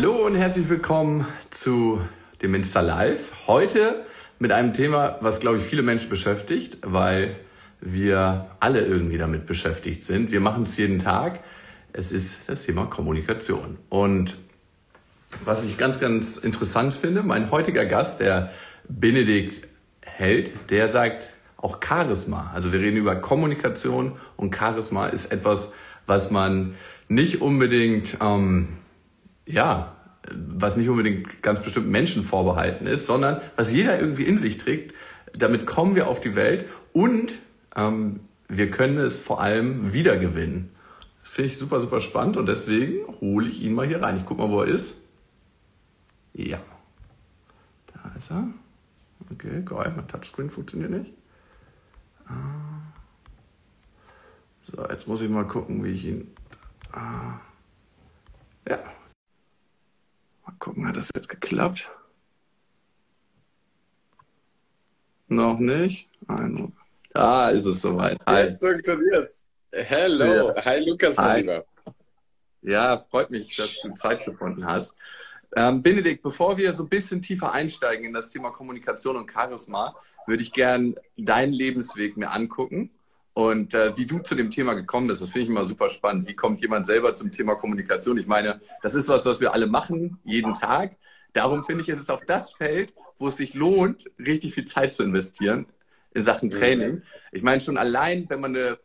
Hallo und herzlich willkommen zu dem Insta Live. Heute mit einem Thema, was glaube ich viele Menschen beschäftigt, weil wir alle irgendwie damit beschäftigt sind. Wir machen es jeden Tag. Es ist das Thema Kommunikation. Und was ich ganz, ganz interessant finde, mein heutiger Gast, der Benedikt Held, der sagt auch Charisma. Also wir reden über Kommunikation und Charisma ist etwas, was man nicht unbedingt ähm, ja, was nicht unbedingt ganz bestimmten Menschen vorbehalten ist, sondern was jeder irgendwie in sich trägt. Damit kommen wir auf die Welt und ähm, wir können es vor allem wiedergewinnen. Finde ich super, super spannend und deswegen hole ich ihn mal hier rein. Ich gucke mal, wo er ist. Ja. Da ist er. Okay, geil. Mein Touchscreen funktioniert nicht. Ah. So, jetzt muss ich mal gucken, wie ich ihn. Ah. Ja, gucken, hat das jetzt geklappt? Noch nicht? Ein, ah, ist es soweit. Hi. Jetzt funktioniert's. Hello. Ja. Hi, Lukas, Hi. Lieber. Ja, freut mich, dass du Zeit gefunden hast. Ähm, Benedikt, bevor wir so ein bisschen tiefer einsteigen in das Thema Kommunikation und Charisma, würde ich gern deinen Lebensweg mir angucken und äh, wie du zu dem Thema gekommen bist, das finde ich immer super spannend. Wie kommt jemand selber zum Thema Kommunikation? Ich meine, das ist was, was wir alle machen, jeden Tag. Darum finde ich, ist es auch das Feld, wo es sich lohnt, richtig viel Zeit zu investieren in Sachen Training. Ich meine, schon allein, wenn man eine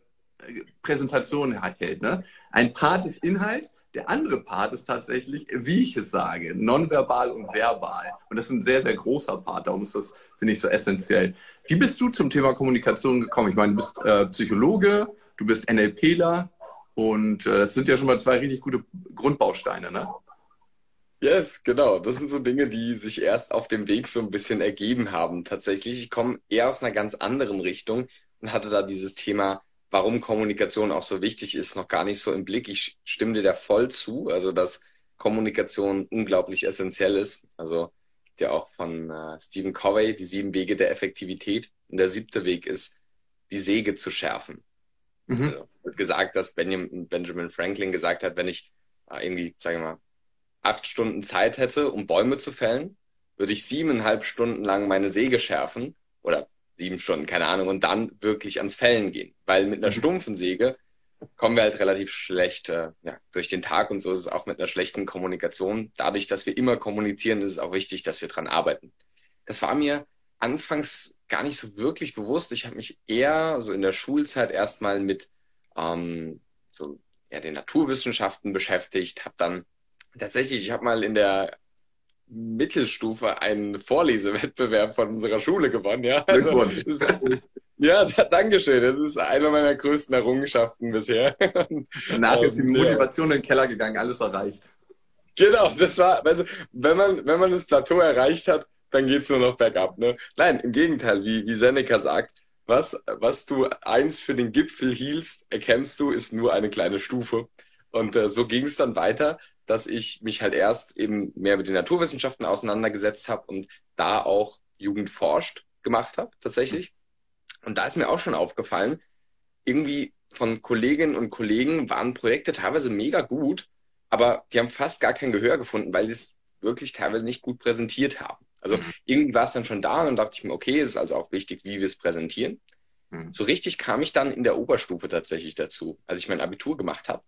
äh, Präsentation hält, ne? ein Part ist Inhalt, der andere Part ist tatsächlich, wie ich es sage, nonverbal und verbal. Und das ist ein sehr, sehr großer Part. Darum ist das, finde ich, so essentiell. Wie bist du zum Thema Kommunikation gekommen? Ich meine, du bist äh, Psychologe, du bist NLPler und äh, das sind ja schon mal zwei richtig gute Grundbausteine, ne? Yes, genau. Das sind so Dinge, die sich erst auf dem Weg so ein bisschen ergeben haben. Tatsächlich, ich komme eher aus einer ganz anderen Richtung und hatte da dieses Thema warum Kommunikation auch so wichtig ist, noch gar nicht so im Blick. Ich stimme dir da voll zu, also dass Kommunikation unglaublich essentiell ist. Also gibt ja auch von äh, Stephen Covey die sieben Wege der Effektivität. Und der siebte Weg ist, die Säge zu schärfen. Mhm. Also, wird gesagt, dass Benjamin, Benjamin Franklin gesagt hat, wenn ich äh, irgendwie, sagen wir mal, acht Stunden Zeit hätte, um Bäume zu fällen, würde ich siebeneinhalb Stunden lang meine Säge schärfen oder sieben Stunden, keine Ahnung, und dann wirklich ans Fällen gehen. Weil mit einer mhm. stumpfen Säge kommen wir halt relativ schlecht äh, ja, durch den Tag und so ist es auch mit einer schlechten Kommunikation. Dadurch, dass wir immer kommunizieren, ist es auch wichtig, dass wir dran arbeiten. Das war mir anfangs gar nicht so wirklich bewusst. Ich habe mich eher so in der Schulzeit erstmal mit ähm, so ja, den Naturwissenschaften beschäftigt, habe dann tatsächlich, ich habe mal in der Mittelstufe einen Vorlesewettbewerb von unserer Schule gewonnen. Ja, also, ja, danke schön. Das ist eine meiner größten Errungenschaften bisher. Danach ist die Motivation ja. in den Keller gegangen, alles erreicht. Genau, das war, also, wenn man, wenn man das Plateau erreicht hat, dann geht's nur noch bergab. Ne? Nein, im Gegenteil, wie, wie Seneca sagt, was, was du eins für den Gipfel hielst, erkennst du, ist nur eine kleine Stufe. Und äh, so ging es dann weiter dass ich mich halt erst eben mehr mit den Naturwissenschaften auseinandergesetzt habe und da auch Jugend forscht gemacht habe, tatsächlich. Und da ist mir auch schon aufgefallen, irgendwie von Kolleginnen und Kollegen waren Projekte teilweise mega gut, aber die haben fast gar kein Gehör gefunden, weil sie es wirklich teilweise nicht gut präsentiert haben. Also mhm. irgendwie war es dann schon da und dann dachte ich mir, okay, es ist also auch wichtig, wie wir es präsentieren. Mhm. So richtig kam ich dann in der Oberstufe tatsächlich dazu, als ich mein Abitur gemacht habe.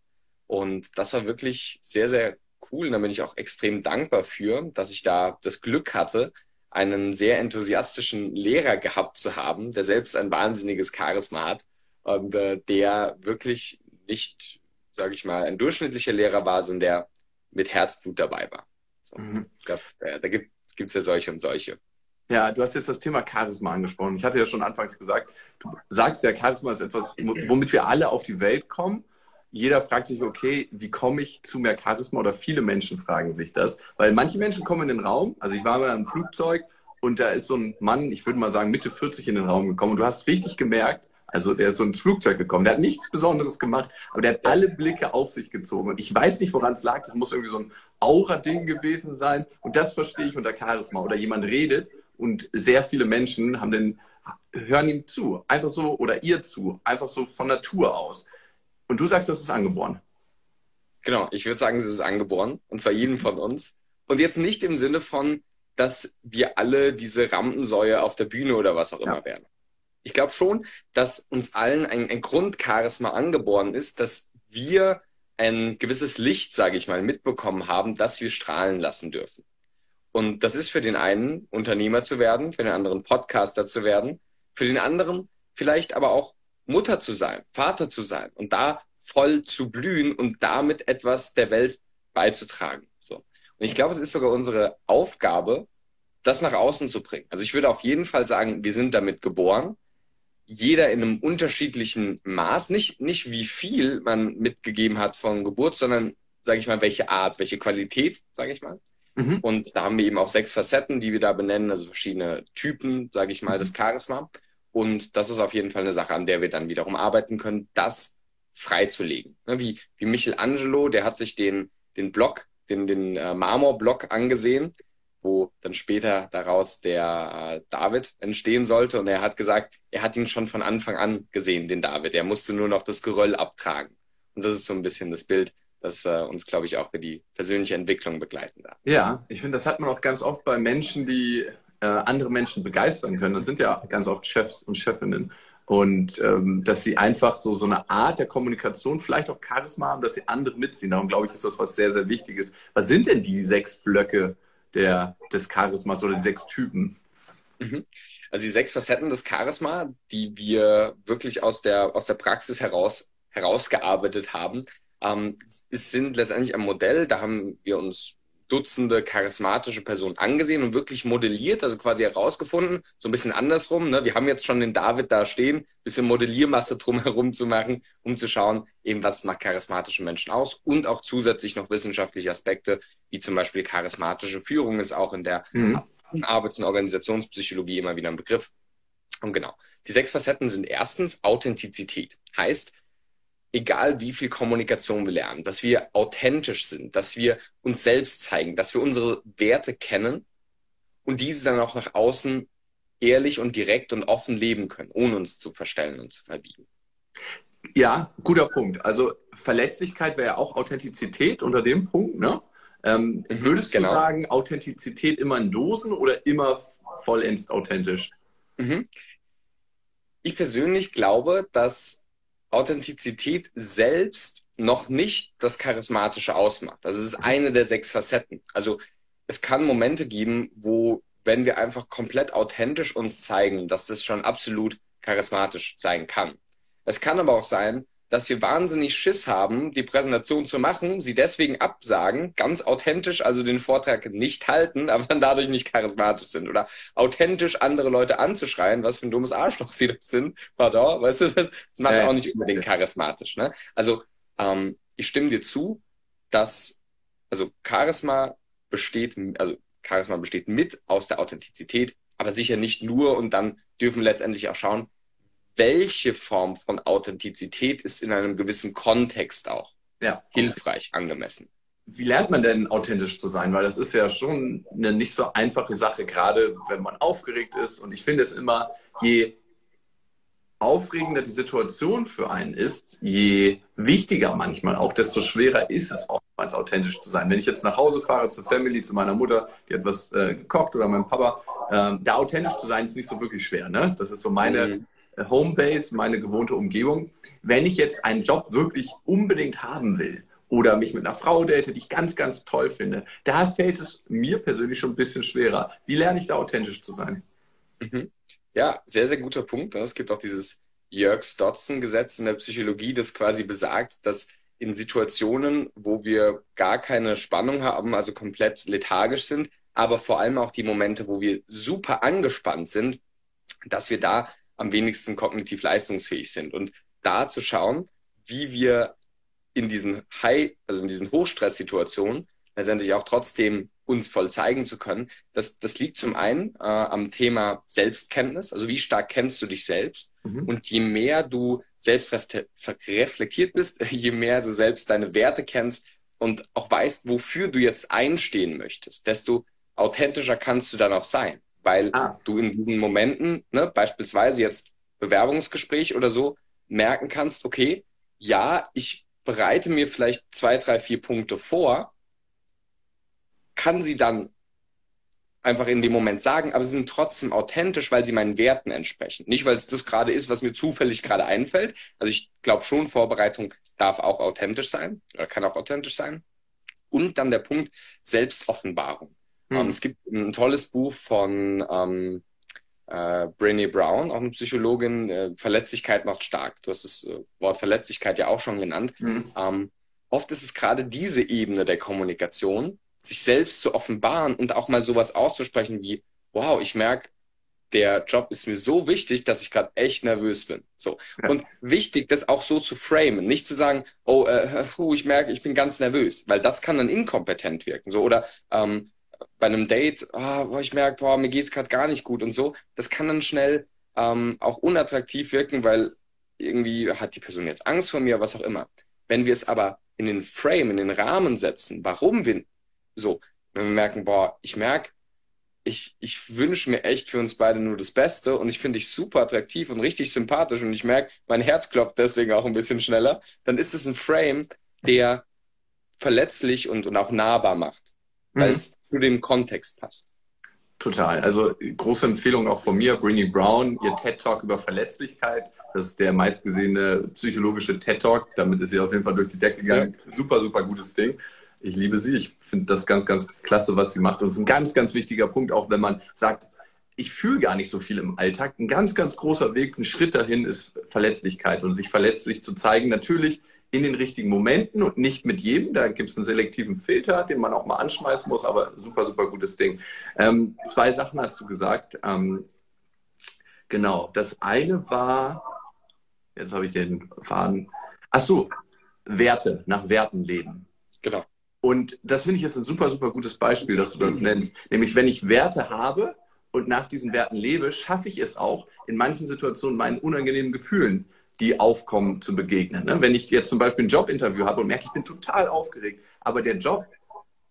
Und das war wirklich sehr, sehr cool. Und da bin ich auch extrem dankbar für, dass ich da das Glück hatte, einen sehr enthusiastischen Lehrer gehabt zu haben, der selbst ein wahnsinniges Charisma hat und äh, der wirklich nicht, sage ich mal, ein durchschnittlicher Lehrer war, sondern der mit Herzblut dabei war. So, mhm. Ich glaube, da, da gibt es ja solche und solche. Ja, du hast jetzt das Thema Charisma angesprochen. Ich hatte ja schon anfangs gesagt, du sagst ja, Charisma ist etwas, womit wir alle auf die Welt kommen jeder fragt sich, okay, wie komme ich zu mehr Charisma? Oder viele Menschen fragen sich das. Weil manche Menschen kommen in den Raum, also ich war mal im Flugzeug und da ist so ein Mann, ich würde mal sagen Mitte 40 in den Raum gekommen und du hast richtig gemerkt, also der ist so ins Flugzeug gekommen, der hat nichts Besonderes gemacht, aber der hat alle Blicke auf sich gezogen. Und ich weiß nicht, woran es lag, das muss irgendwie so ein Aura-Ding gewesen sein. Und das verstehe ich unter Charisma. Oder jemand redet und sehr viele Menschen haben den, hören ihm zu, einfach so, oder ihr zu, einfach so von Natur aus. Und du sagst, das ist angeboren. Genau, ich würde sagen, es ist angeboren. Und zwar jeden von uns. Und jetzt nicht im Sinne von, dass wir alle diese Rampensäue auf der Bühne oder was auch immer ja. werden. Ich glaube schon, dass uns allen ein, ein Grundcharisma angeboren ist, dass wir ein gewisses Licht, sage ich mal, mitbekommen haben, das wir strahlen lassen dürfen. Und das ist für den einen Unternehmer zu werden, für den anderen Podcaster zu werden, für den anderen vielleicht aber auch Mutter zu sein, Vater zu sein und da voll zu blühen und damit etwas der Welt beizutragen. So. Und ich glaube, es ist sogar unsere Aufgabe, das nach außen zu bringen. Also ich würde auf jeden Fall sagen, wir sind damit geboren. Jeder in einem unterschiedlichen Maß, nicht, nicht wie viel man mitgegeben hat von Geburt, sondern, sage ich mal, welche Art, welche Qualität, sage ich mal. Mhm. Und da haben wir eben auch sechs Facetten, die wir da benennen, also verschiedene Typen, sage ich mal, mhm. des Charisma. Und das ist auf jeden Fall eine Sache, an der wir dann wiederum arbeiten können, das freizulegen. Ne, wie, wie Michelangelo, der hat sich den, den Block, den, den äh, Marmorblock angesehen, wo dann später daraus der äh, David entstehen sollte. Und er hat gesagt, er hat ihn schon von Anfang an gesehen, den David. Er musste nur noch das Geröll abtragen. Und das ist so ein bisschen das Bild, das äh, uns, glaube ich, auch für die persönliche Entwicklung begleiten darf. Ja, ich finde, das hat man auch ganz oft bei Menschen, die äh, andere Menschen begeistern können. Das sind ja ganz oft Chefs und Chefinnen. Und ähm, dass sie einfach so, so eine Art der Kommunikation, vielleicht auch Charisma haben, dass sie andere mitziehen. Darum glaube ich, ist das was sehr, sehr Wichtiges. Was sind denn die sechs Blöcke der, des Charismas oder die sechs Typen? Mhm. Also die sechs Facetten des Charisma, die wir wirklich aus der, aus der Praxis heraus herausgearbeitet haben, ähm, sind letztendlich ein Modell, da haben wir uns Dutzende charismatische Personen angesehen und wirklich modelliert, also quasi herausgefunden, so ein bisschen andersrum. Ne? Wir haben jetzt schon den David da stehen, bisschen Modelliermasse drumherum zu machen, um zu schauen, eben was macht charismatische Menschen aus und auch zusätzlich noch wissenschaftliche Aspekte, wie zum Beispiel charismatische Führung ist auch in der mhm. Arbeits- und Organisationspsychologie immer wieder ein Begriff. Und genau, die sechs Facetten sind erstens Authentizität. Heißt, egal wie viel Kommunikation wir lernen, dass wir authentisch sind, dass wir uns selbst zeigen, dass wir unsere Werte kennen und diese dann auch nach außen ehrlich und direkt und offen leben können, ohne uns zu verstellen und zu verbiegen. Ja, guter Punkt. Also Verletzlichkeit wäre ja auch Authentizität unter dem Punkt. Ne? Ähm, mhm, würdest genau. du sagen, Authentizität immer in Dosen oder immer vollends authentisch? Mhm. Ich persönlich glaube, dass Authentizität selbst noch nicht das Charismatische ausmacht. Es ist eine der sechs Facetten. Also es kann Momente geben, wo, wenn wir einfach komplett authentisch uns zeigen, dass das schon absolut charismatisch sein kann. Es kann aber auch sein, dass wir wahnsinnig Schiss haben, die Präsentation zu machen, sie deswegen absagen, ganz authentisch also den Vortrag nicht halten, aber dann dadurch nicht charismatisch sind oder authentisch andere Leute anzuschreien, was für ein dummes Arschloch sie das sind, pardon, weißt du, das, das macht äh, auch nicht unbedingt charismatisch, ne? Also, ähm, ich stimme dir zu, dass, also Charisma besteht, also Charisma besteht mit aus der Authentizität, aber sicher nicht nur und dann dürfen wir letztendlich auch schauen, welche Form von Authentizität ist in einem gewissen Kontext auch ja. hilfreich, angemessen. Wie lernt man denn authentisch zu sein? Weil das ist ja schon eine nicht so einfache Sache, gerade wenn man aufgeregt ist. Und ich finde es immer, je aufregender die Situation für einen ist, je wichtiger manchmal auch, desto schwerer ist es oftmals authentisch zu sein. Wenn ich jetzt nach Hause fahre zur Family, zu meiner Mutter, die hat was äh, gekocht oder meinem Papa, äh, da authentisch zu sein ist nicht so wirklich schwer. Ne? Das ist so meine, mhm. Homebase, meine gewohnte Umgebung. Wenn ich jetzt einen Job wirklich unbedingt haben will oder mich mit einer Frau date, die ich ganz, ganz toll finde, da fällt es mir persönlich schon ein bisschen schwerer. Wie lerne ich da authentisch zu sein? Mhm. Ja, sehr, sehr guter Punkt. Es gibt auch dieses Jörg-Stotzen-Gesetz in der Psychologie, das quasi besagt, dass in Situationen, wo wir gar keine Spannung haben, also komplett lethargisch sind, aber vor allem auch die Momente, wo wir super angespannt sind, dass wir da am wenigsten kognitiv leistungsfähig sind. Und da zu schauen, wie wir in diesen High, also in diesen Hochstresssituationen letztendlich auch trotzdem uns voll zeigen zu können. Das, das liegt zum einen äh, am Thema Selbstkenntnis, also wie stark kennst du dich selbst. Mhm. Und je mehr du selbst reflektiert bist, je mehr du selbst deine Werte kennst und auch weißt, wofür du jetzt einstehen möchtest, desto authentischer kannst du dann auch sein weil ah. du in diesen Momenten, ne, beispielsweise jetzt Bewerbungsgespräch oder so, merken kannst, okay, ja, ich bereite mir vielleicht zwei, drei, vier Punkte vor, kann sie dann einfach in dem Moment sagen, aber sie sind trotzdem authentisch, weil sie meinen Werten entsprechen. Nicht, weil es das gerade ist, was mir zufällig gerade einfällt. Also ich glaube schon, Vorbereitung darf auch authentisch sein oder kann auch authentisch sein. Und dann der Punkt Selbstoffenbarung. Hm. Um, es gibt ein tolles Buch von ähm, äh, Brené Brown, auch eine Psychologin, äh, Verletzlichkeit macht stark. Du hast das äh, Wort Verletzlichkeit ja auch schon genannt. Hm. Ähm, oft ist es gerade diese Ebene der Kommunikation, sich selbst zu offenbaren und auch mal sowas auszusprechen wie, wow, ich merke, der Job ist mir so wichtig, dass ich gerade echt nervös bin. So. Ja. Und wichtig, das auch so zu framen. Nicht zu sagen, oh, äh, ich merke, ich bin ganz nervös, weil das kann dann inkompetent wirken. So. Oder ähm, bei einem Date, oh, ich merke, boah, mir geht's gerade gar nicht gut und so. Das kann dann schnell ähm, auch unattraktiv wirken, weil irgendwie hat die Person jetzt Angst vor mir, was auch immer. Wenn wir es aber in den Frame, in den Rahmen setzen, warum wir so, wenn wir merken, boah, ich merke, ich, ich wünsche mir echt für uns beide nur das Beste und ich finde dich super attraktiv und richtig sympathisch und ich merke, mein Herz klopft deswegen auch ein bisschen schneller, dann ist es ein Frame, der verletzlich und, und auch nahbar macht, weil mhm. es zu dem Kontext passt. Total. Also große Empfehlung auch von mir, Brinny Brown, ihr TED Talk über Verletzlichkeit. Das ist der meistgesehene psychologische TED Talk. Damit ist sie auf jeden Fall durch die Decke gegangen. Ja. Super, super gutes Ding ich liebe sie. Ich finde das ganz, ganz klasse, was sie macht. Und es ist ein ganz, ganz wichtiger Punkt, auch wenn man sagt, ich fühle gar nicht so viel im Alltag. Ein ganz, ganz großer Weg, ein Schritt dahin ist Verletzlichkeit und sich verletzlich zu zeigen. Natürlich in den richtigen Momenten und nicht mit jedem. Da gibt es einen selektiven Filter, den man auch mal anschmeißen muss, aber super, super gutes Ding. Ähm, zwei Sachen hast du gesagt. Ähm, genau, das eine war, jetzt habe ich den Faden. Ach so, Werte, nach Werten leben. Genau. Und das finde ich ist ein super, super gutes Beispiel, dass du das nennst. Nämlich, wenn ich Werte habe und nach diesen Werten lebe, schaffe ich es auch, in manchen Situationen meinen unangenehmen Gefühlen, die aufkommen, zu begegnen. Ne? Wenn ich jetzt zum Beispiel ein Jobinterview habe und merke, ich bin total aufgeregt, aber der Job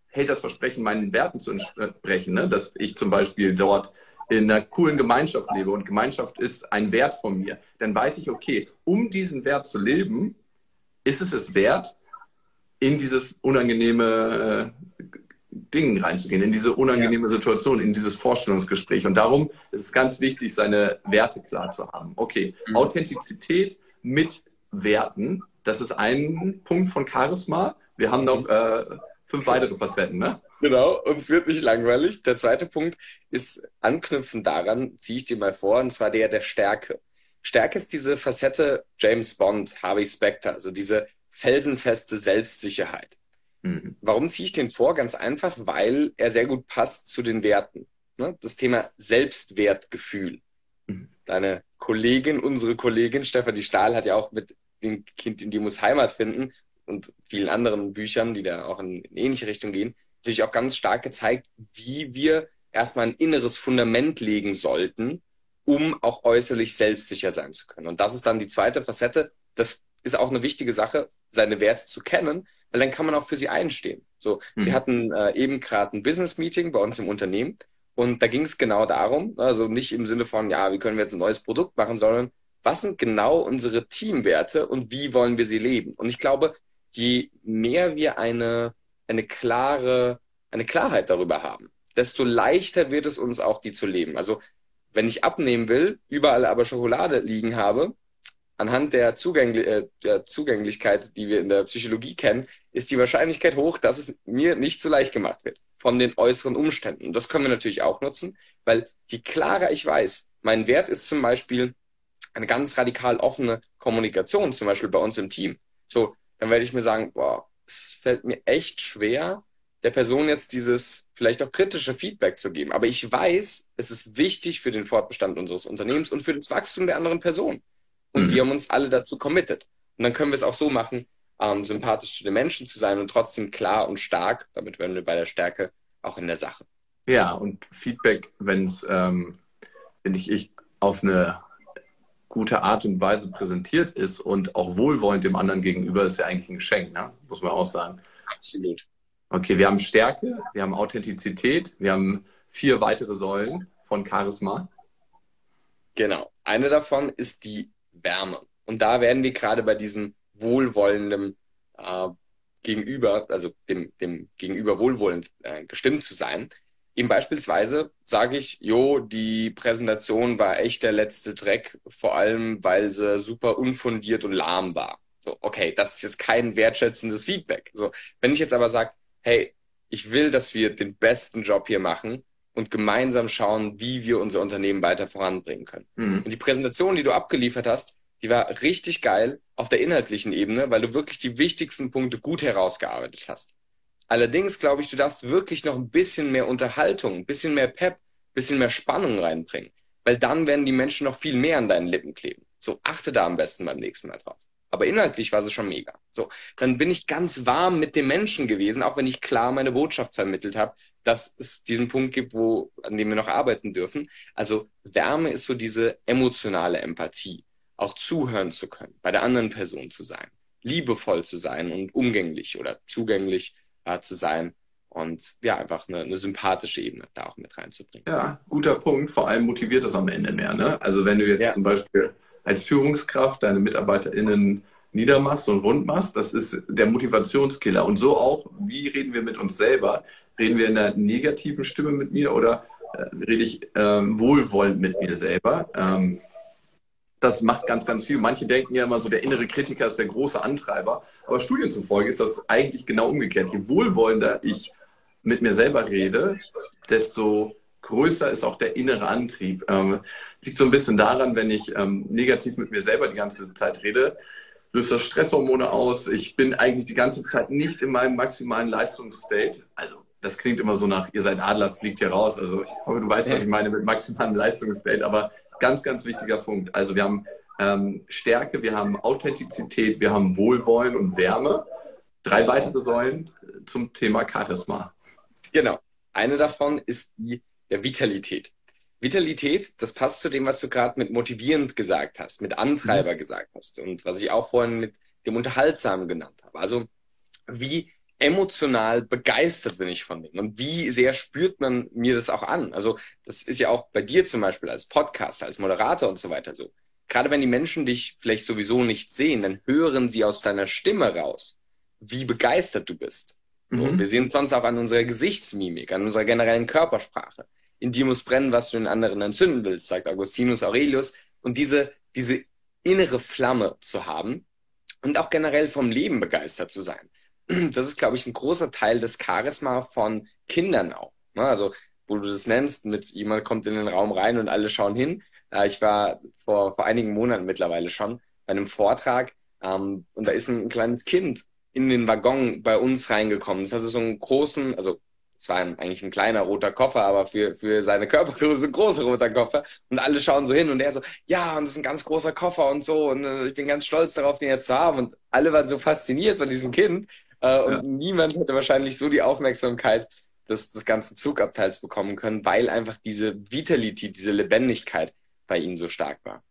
hält das Versprechen, meinen Werten zu entsprechen, ne? dass ich zum Beispiel dort in einer coolen Gemeinschaft lebe und Gemeinschaft ist ein Wert von mir, dann weiß ich, okay, um diesen Wert zu leben, ist es es wert, in dieses unangenehme äh, Ding reinzugehen, in diese unangenehme ja. Situation, in dieses Vorstellungsgespräch. Und darum ist es ganz wichtig, seine Werte klar zu haben. Okay, mhm. Authentizität mit Werten, das ist ein Punkt von Charisma. Wir haben noch äh, fünf weitere Facetten, ne? Genau, und es wird nicht langweilig. Der zweite Punkt ist anknüpfen daran, ziehe ich dir mal vor, und zwar der der Stärke. Stärke ist diese Facette James Bond, Harvey Specter, also diese felsenfeste Selbstsicherheit. Mhm. Warum ziehe ich den vor? Ganz einfach, weil er sehr gut passt zu den Werten. Ne? Das Thema Selbstwertgefühl. Mhm. Deine Kollegin, unsere Kollegin Stefanie Stahl hat ja auch mit dem Kind in die muss Heimat finden und vielen anderen Büchern, die da auch in, in ähnliche Richtung gehen, natürlich auch ganz stark gezeigt, wie wir erstmal ein inneres Fundament legen sollten, um auch äußerlich selbstsicher sein zu können. Und das ist dann die zweite Facette. Das ist auch eine wichtige Sache, seine Werte zu kennen, weil dann kann man auch für sie einstehen. So, mhm. wir hatten äh, eben gerade ein Business Meeting bei uns im Unternehmen und da ging es genau darum, also nicht im Sinne von, ja, wie können wir jetzt ein neues Produkt machen, sondern was sind genau unsere Teamwerte und wie wollen wir sie leben? Und ich glaube, je mehr wir eine, eine klare, eine Klarheit darüber haben, desto leichter wird es uns auch, die zu leben. Also, wenn ich abnehmen will, überall aber Schokolade liegen habe, anhand der, Zugängli äh, der Zugänglichkeit, die wir in der Psychologie kennen, ist die Wahrscheinlichkeit hoch, dass es mir nicht so leicht gemacht wird von den äußeren Umständen. Und das können wir natürlich auch nutzen, weil je klarer ich weiß, mein Wert ist zum Beispiel eine ganz radikal offene Kommunikation, zum Beispiel bei uns im Team. So, dann werde ich mir sagen, boah, es fällt mir echt schwer, der Person jetzt dieses vielleicht auch kritische Feedback zu geben. Aber ich weiß, es ist wichtig für den Fortbestand unseres Unternehmens und für das Wachstum der anderen Person. Und mhm. wir haben uns alle dazu committed. Und dann können wir es auch so machen, ähm, sympathisch zu den Menschen zu sein und trotzdem klar und stark. Damit werden wir bei der Stärke auch in der Sache. Ja, und Feedback, wenn es, ähm, wenn ich, ich auf eine gute Art und Weise präsentiert ist und auch wohlwollend dem anderen gegenüber, ist ja eigentlich ein Geschenk, ne? muss man auch sagen. Absolut. Okay, wir haben Stärke, wir haben Authentizität, wir haben vier weitere Säulen von Charisma. Genau. Eine davon ist die Wärme. Und da werden wir gerade bei diesem wohlwollenden äh, gegenüber, also dem, dem Gegenüber wohlwollend äh, gestimmt zu sein. Eben beispielsweise sage ich, jo, die Präsentation war echt der letzte Dreck, vor allem weil sie super unfundiert und lahm war. So, okay, das ist jetzt kein wertschätzendes Feedback. So, wenn ich jetzt aber sage, hey, ich will, dass wir den besten Job hier machen und gemeinsam schauen, wie wir unser Unternehmen weiter voranbringen können. Mhm. Und die Präsentation, die du abgeliefert hast, die war richtig geil auf der inhaltlichen Ebene, weil du wirklich die wichtigsten Punkte gut herausgearbeitet hast. Allerdings glaube ich, du darfst wirklich noch ein bisschen mehr Unterhaltung, ein bisschen mehr Pep, ein bisschen mehr Spannung reinbringen. Weil dann werden die Menschen noch viel mehr an deinen Lippen kleben. So, achte da am besten beim nächsten Mal drauf. Aber inhaltlich war es schon mega. So, dann bin ich ganz warm mit dem Menschen gewesen, auch wenn ich klar meine Botschaft vermittelt habe, dass es diesen Punkt gibt, wo, an dem wir noch arbeiten dürfen. Also Wärme ist so diese emotionale Empathie, auch zuhören zu können, bei der anderen Person zu sein, liebevoll zu sein und umgänglich oder zugänglich äh, zu sein und ja, einfach eine, eine sympathische Ebene da auch mit reinzubringen. Ja, guter Punkt. Vor allem motiviert das am Ende mehr. Ne? Also wenn du jetzt ja. zum Beispiel als Führungskraft deine MitarbeiterInnen niedermachst und rund machst, das ist der Motivationskiller. Und so auch, wie reden wir mit uns selber? Reden wir in einer negativen Stimme mit mir oder äh, rede ich ähm, wohlwollend mit mir selber? Ähm, das macht ganz, ganz viel. Manche denken ja immer so, der innere Kritiker ist der große Antreiber. Aber Studien zufolge ist das eigentlich genau umgekehrt. Je wohlwollender ich mit mir selber rede, desto größer ist auch der innere Antrieb. Ähm, liegt so ein bisschen daran, wenn ich ähm, negativ mit mir selber die ganze Zeit rede, löst das Stresshormone aus. Ich bin eigentlich die ganze Zeit nicht in meinem maximalen Leistungsstate. Also das klingt immer so nach, ihr seid Adler, fliegt hier raus. Also ich hoffe, du weißt, was ich meine mit maximalem Leistungsstate. Aber ganz, ganz wichtiger Punkt. Also wir haben ähm, Stärke, wir haben Authentizität, wir haben Wohlwollen und Wärme. Drei weitere Säulen zum Thema Charisma. Genau. Eine davon ist die der Vitalität. Vitalität, das passt zu dem, was du gerade mit motivierend gesagt hast, mit Antreiber mhm. gesagt hast und was ich auch vorhin mit dem Unterhaltsamen genannt habe. Also wie emotional begeistert bin ich von dem und wie sehr spürt man mir das auch an. Also das ist ja auch bei dir zum Beispiel als Podcaster, als Moderator und so weiter so. Gerade wenn die Menschen dich vielleicht sowieso nicht sehen, dann hören sie aus deiner Stimme raus, wie begeistert du bist. So, mhm. Wir sehen es sonst auch an unserer Gesichtsmimik, an unserer generellen Körpersprache. In dir muss brennen, was du den anderen entzünden willst, sagt Augustinus Aurelius. Und diese, diese innere Flamme zu haben und auch generell vom Leben begeistert zu sein. Das ist, glaube ich, ein großer Teil des Charisma von Kindern auch. Ne? Also, wo du das nennst, mit jemand kommt in den Raum rein und alle schauen hin. Ich war vor, vor einigen Monaten mittlerweile schon bei einem Vortrag ähm, und da ist ein kleines Kind in den Waggon bei uns reingekommen. Das hatte so einen großen, also es war eigentlich ein kleiner roter Koffer, aber für, für seine Körpergröße ein großer roter Koffer. Und alle schauen so hin und er so, ja, und das ist ein ganz großer Koffer und so. Und äh, ich bin ganz stolz darauf, den jetzt zu haben. Und alle waren so fasziniert von diesem Kind. Äh, und ja. niemand hätte wahrscheinlich so die Aufmerksamkeit des, des ganzen Zugabteils bekommen können, weil einfach diese Vitalität, diese Lebendigkeit bei ihm so stark war.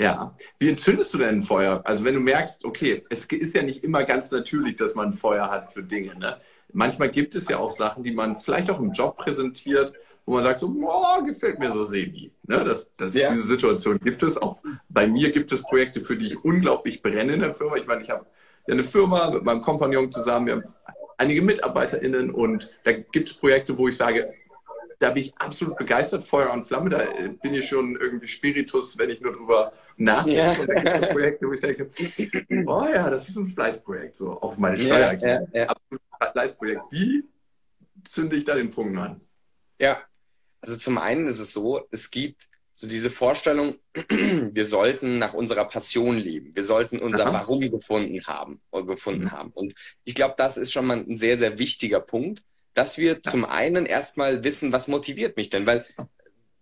Ja. Wie entzündest du denn ein Feuer? Also wenn du merkst, okay, es ist ja nicht immer ganz natürlich, dass man ein Feuer hat für Dinge. Ne? Manchmal gibt es ja auch Sachen, die man vielleicht auch im Job präsentiert, wo man sagt so, boah, gefällt mir so semi. Ne? Das, das, ja. Diese Situation gibt es. Auch bei mir gibt es Projekte, für die ich unglaublich brenne in der Firma. Ich meine, ich habe eine Firma mit meinem Kompagnon zusammen, wir haben einige MitarbeiterInnen und da gibt es Projekte, wo ich sage, da bin ich absolut begeistert, Feuer und Flamme. Da bin ich schon irgendwie Spiritus, wenn ich nur drüber nachdenke. Ja. Projekte, wo ich denke, oh ja, das ist ein Fleißprojekt, so auf meine Steuer. Ja, ja, ja. Absolut Fleißprojekt. Wie zünde ich da den Funken an? Ja, also zum einen ist es so, es gibt so diese Vorstellung, wir sollten nach unserer Passion leben. Wir sollten unser Aha. Warum gefunden haben, gefunden mhm. haben. Und ich glaube, das ist schon mal ein sehr, sehr wichtiger Punkt, dass wir ja. zum einen erstmal wissen, was motiviert mich denn, weil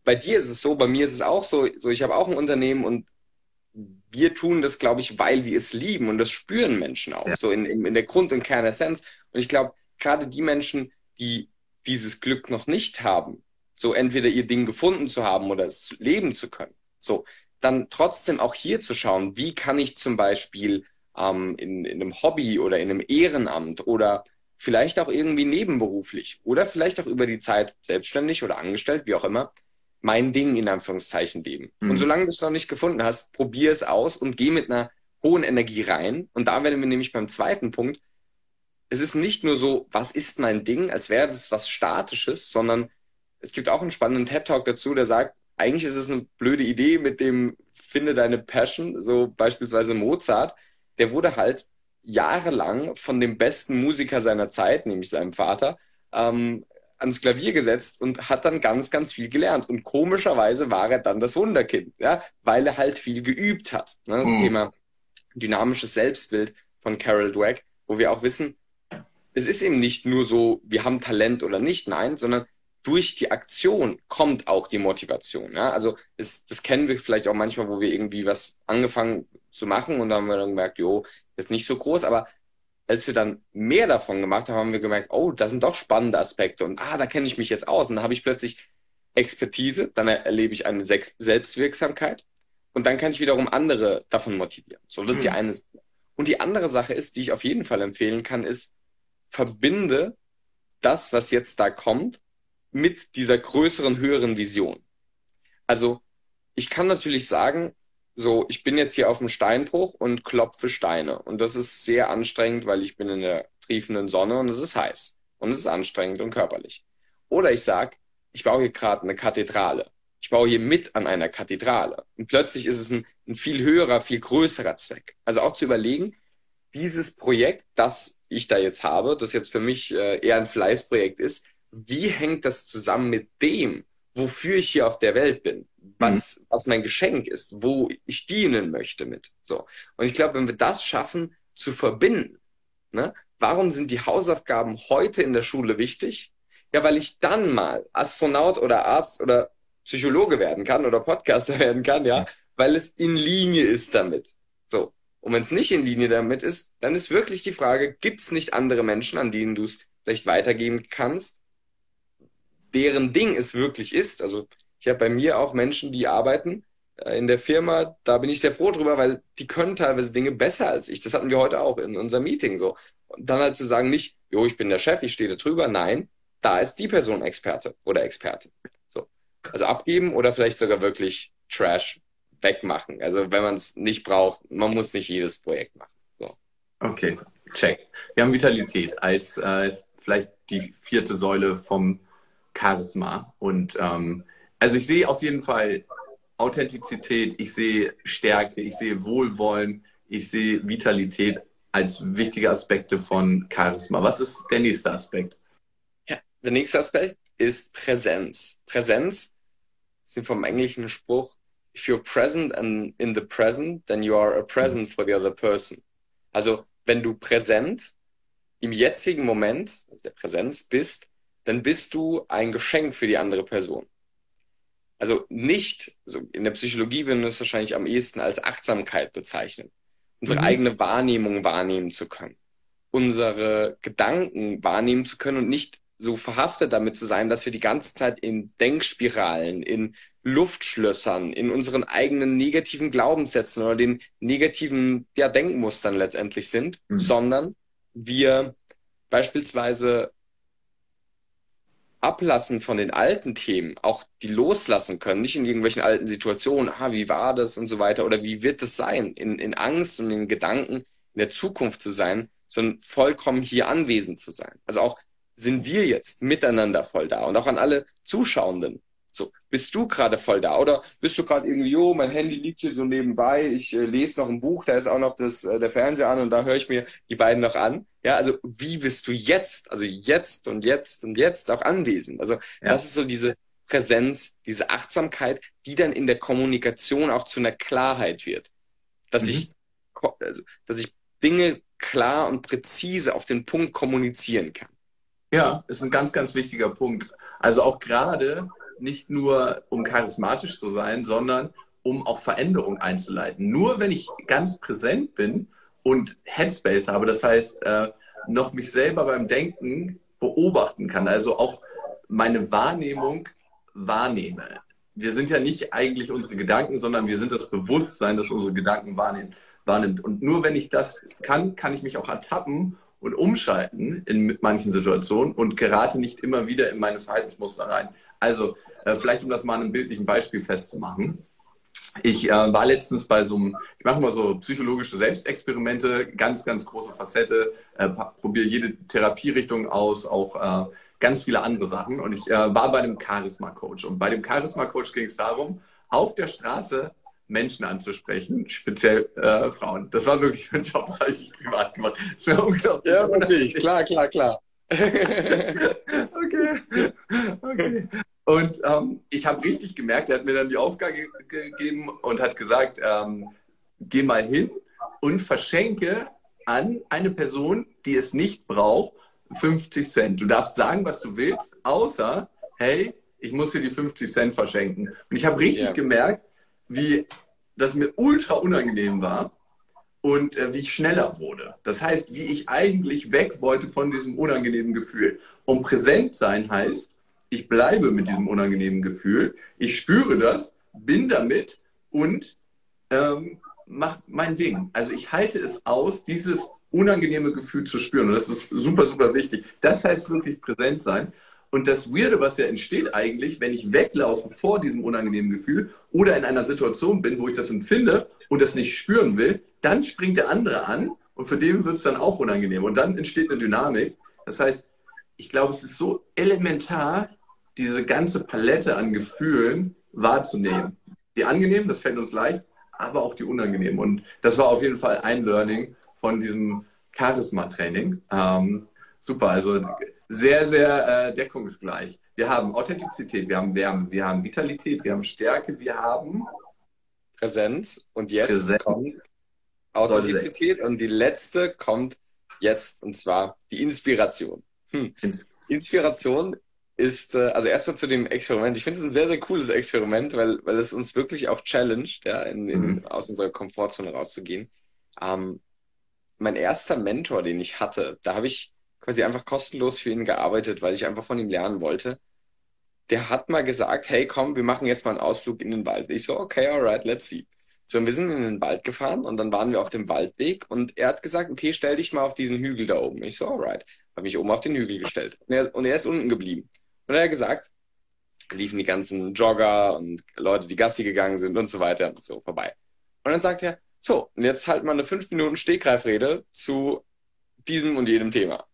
bei dir ist es so, bei mir ist es auch so, so ich habe auch ein Unternehmen und wir tun das, glaube ich, weil wir es lieben und das spüren Menschen auch, ja. so in, in, in der Grund- und Kernessenz. Und ich glaube, gerade die Menschen, die dieses Glück noch nicht haben, so entweder ihr Ding gefunden zu haben oder es leben zu können, so, dann trotzdem auch hier zu schauen, wie kann ich zum Beispiel ähm, in, in einem Hobby oder in einem Ehrenamt oder vielleicht auch irgendwie nebenberuflich oder vielleicht auch über die Zeit selbstständig oder angestellt, wie auch immer, mein Ding in Anführungszeichen leben. Mhm. Und solange du es noch nicht gefunden hast, probier es aus und geh mit einer hohen Energie rein. Und da werden wir nämlich beim zweiten Punkt. Es ist nicht nur so, was ist mein Ding, als wäre das was Statisches, sondern es gibt auch einen spannenden TED-Talk dazu, der sagt, eigentlich ist es eine blöde Idee mit dem finde deine Passion, so beispielsweise Mozart, der wurde halt jahrelang von dem besten Musiker seiner Zeit, nämlich seinem Vater, ähm, ans Klavier gesetzt und hat dann ganz, ganz viel gelernt. Und komischerweise war er dann das Wunderkind, ja, weil er halt viel geübt hat. Ne? Das mhm. Thema dynamisches Selbstbild von Carol Dweck, wo wir auch wissen, es ist eben nicht nur so, wir haben Talent oder nicht, nein, sondern durch die Aktion kommt auch die Motivation. Ja? Also es, das kennen wir vielleicht auch manchmal, wo wir irgendwie was angefangen zu machen und dann haben wir dann gemerkt, jo, das ist nicht so groß, aber als wir dann mehr davon gemacht haben, haben wir gemerkt, oh, da sind doch spannende Aspekte und ah, da kenne ich mich jetzt aus und dann habe ich plötzlich Expertise, dann erlebe ich eine Selbstwirksamkeit und dann kann ich wiederum andere davon motivieren. So, das ist die mhm. eine. Und die andere Sache ist, die ich auf jeden Fall empfehlen kann, ist, verbinde das, was jetzt da kommt, mit dieser größeren, höheren Vision. Also, ich kann natürlich sagen, so, ich bin jetzt hier auf dem Steinbruch und klopfe Steine. Und das ist sehr anstrengend, weil ich bin in der triefenden Sonne und es ist heiß. Und es ist anstrengend und körperlich. Oder ich sag, ich baue hier gerade eine Kathedrale. Ich baue hier mit an einer Kathedrale. Und plötzlich ist es ein, ein viel höherer, viel größerer Zweck. Also auch zu überlegen, dieses Projekt, das ich da jetzt habe, das jetzt für mich äh, eher ein Fleißprojekt ist, wie hängt das zusammen mit dem, wofür ich hier auf der Welt bin? was, mhm. was mein Geschenk ist, wo ich dienen möchte mit. So. Und ich glaube, wenn wir das schaffen zu verbinden, ne, warum sind die Hausaufgaben heute in der Schule wichtig? Ja, weil ich dann mal Astronaut oder Arzt oder Psychologe werden kann oder Podcaster werden kann, ja, weil es in Linie ist damit. So. Und wenn es nicht in Linie damit ist, dann ist wirklich die Frage, gibt es nicht andere Menschen, an denen du es vielleicht weitergeben kannst, deren Ding es wirklich ist? Also ich habe bei mir auch Menschen, die arbeiten äh, in der Firma. Da bin ich sehr froh drüber, weil die können teilweise Dinge besser als ich. Das hatten wir heute auch in unserem Meeting so. Und dann halt zu sagen, nicht, jo, ich bin der Chef, ich stehe da drüber. Nein, da ist die Person Experte oder Expertin. So. Also abgeben oder vielleicht sogar wirklich Trash wegmachen. Also wenn man es nicht braucht, man muss nicht jedes Projekt machen. So. Okay, check. Wir haben Vitalität als äh, vielleicht die vierte Säule vom Charisma. Und ähm, also ich sehe auf jeden Fall Authentizität, ich sehe Stärke, ich sehe Wohlwollen, ich sehe Vitalität als wichtige Aspekte von Charisma. Was ist der nächste Aspekt? Ja, der nächste Aspekt ist Präsenz. Präsenz ist vom englischen Spruch, if you're present and in the present, then you are a present for the other person. Also, wenn du präsent im jetzigen Moment, also der Präsenz bist, dann bist du ein Geschenk für die andere Person also nicht, so in der Psychologie würden wir es wahrscheinlich am ehesten als Achtsamkeit bezeichnen. Unsere mhm. eigene Wahrnehmung wahrnehmen zu können. Unsere Gedanken wahrnehmen zu können und nicht so verhaftet damit zu sein, dass wir die ganze Zeit in Denkspiralen, in Luftschlössern, in unseren eigenen negativen Glaubenssätzen oder den negativen ja, Denkmustern letztendlich sind, mhm. sondern wir beispielsweise Ablassen von den alten Themen, auch die loslassen können, nicht in irgendwelchen alten Situationen, ah, wie war das und so weiter, oder wie wird es sein, in, in Angst und in Gedanken in der Zukunft zu sein, sondern vollkommen hier anwesend zu sein. Also auch sind wir jetzt miteinander voll da und auch an alle Zuschauenden. So, bist du gerade voll da oder bist du gerade irgendwie, jo, mein Handy liegt hier so nebenbei, ich äh, lese noch ein Buch, da ist auch noch das, äh, der Fernseher an und da höre ich mir die beiden noch an. Ja, also wie bist du jetzt, also jetzt und jetzt und jetzt auch anwesend? Also ja. das ist so diese Präsenz, diese Achtsamkeit, die dann in der Kommunikation auch zu einer Klarheit wird. Dass mhm. ich, also, dass ich Dinge klar und präzise auf den Punkt kommunizieren kann. Ja, ist ein ganz, ganz wichtiger Punkt. Also auch gerade nicht nur um charismatisch zu sein, sondern um auch Veränderung einzuleiten. Nur wenn ich ganz präsent bin und Headspace habe, das heißt, äh, noch mich selber beim Denken beobachten kann, also auch meine Wahrnehmung wahrnehme. Wir sind ja nicht eigentlich unsere Gedanken, sondern wir sind das Bewusstsein, das unsere Gedanken wahrnimmt. Und nur wenn ich das kann, kann ich mich auch ertappen und umschalten in manchen Situationen und gerate nicht immer wieder in meine Verhaltensmuster rein. Also äh, vielleicht um das mal an einem bildlichen Beispiel festzumachen. ich äh, war letztens bei so einem, ich mache immer so psychologische Selbstexperimente, ganz, ganz große Facette, äh, probiere jede Therapierichtung aus, auch äh, ganz viele andere Sachen. Und ich äh, war bei einem Charisma-Coach. Und bei dem Charisma-Coach ging es darum, auf der Straße Menschen anzusprechen, speziell äh, Frauen. Das war wirklich ein Job, das habe ich nicht privat gemacht. Das wäre unglaublich. Ja, natürlich, klar, klar, klar. okay. okay. Und ähm, ich habe richtig gemerkt, er hat mir dann die Aufgabe gegeben und hat gesagt, ähm, geh mal hin und verschenke an eine Person, die es nicht braucht, 50 Cent. Du darfst sagen, was du willst, außer, hey, ich muss dir die 50 Cent verschenken. Und ich habe richtig ja. gemerkt, wie das mir ultra unangenehm war und äh, wie ich schneller wurde. Das heißt, wie ich eigentlich weg wollte von diesem unangenehmen Gefühl. Und präsent sein heißt, ich bleibe mit diesem unangenehmen Gefühl, ich spüre das, bin damit und ähm, mache mein Ding. Also ich halte es aus, dieses unangenehme Gefühl zu spüren. Und das ist super, super wichtig. Das heißt wirklich präsent sein. Und das Weirde, was ja entsteht eigentlich, wenn ich weglaufe vor diesem unangenehmen Gefühl oder in einer Situation bin, wo ich das empfinde und das nicht spüren will, dann springt der andere an und für den wird es dann auch unangenehm. Und dann entsteht eine Dynamik. Das heißt, ich glaube, es ist so elementar, diese ganze Palette an Gefühlen wahrzunehmen. Die angenehmen, das fällt uns leicht, aber auch die unangenehmen. Und das war auf jeden Fall ein Learning von diesem Charisma-Training. Ähm, super, also sehr, sehr äh, deckungsgleich. Wir haben Authentizität, wir haben Wärme, wir haben Vitalität, wir haben Stärke, wir haben Präsenz. Und jetzt Präsenz. kommt Authentizität und die letzte kommt jetzt und zwar die Inspiration. Hm. Inspiration ist, äh, also erstmal zu dem Experiment. Ich finde es ein sehr, sehr cooles Experiment, weil, weil es uns wirklich auch challenged, ja, in, in, mhm. aus unserer Komfortzone rauszugehen. Ähm, mein erster Mentor, den ich hatte, da habe ich quasi einfach kostenlos für ihn gearbeitet, weil ich einfach von ihm lernen wollte. Der hat mal gesagt, hey, komm, wir machen jetzt mal einen Ausflug in den Wald. Ich so, okay, alright, let's see. So, und wir sind in den Wald gefahren und dann waren wir auf dem Waldweg und er hat gesagt, okay, stell dich mal auf diesen Hügel da oben. Ich so, alright. Habe mich oben auf den Hügel gestellt. Und er, und er ist unten geblieben. Und er hat gesagt, liefen die ganzen Jogger und Leute, die Gassi gegangen sind und so weiter und so vorbei. Und dann sagt er, so, und jetzt halt mal eine fünf Minuten Stegreifrede zu diesem und jedem Thema.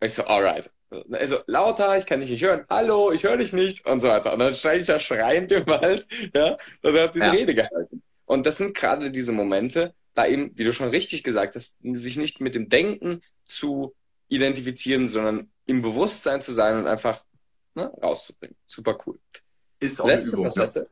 Und ich so, alright. Also lauter, ich kann dich nicht hören, hallo, ich höre dich nicht und so weiter. Und dann steige ich da schreiend im Wald, ja, und er hat diese ja. Rede gehalten. Und das sind gerade diese Momente, da eben, wie du schon richtig gesagt hast, sich nicht mit dem Denken zu identifizieren, sondern im Bewusstsein zu sein und einfach ne, rauszubringen. Super cool. Ist auch Letzte eine Übung. Ne?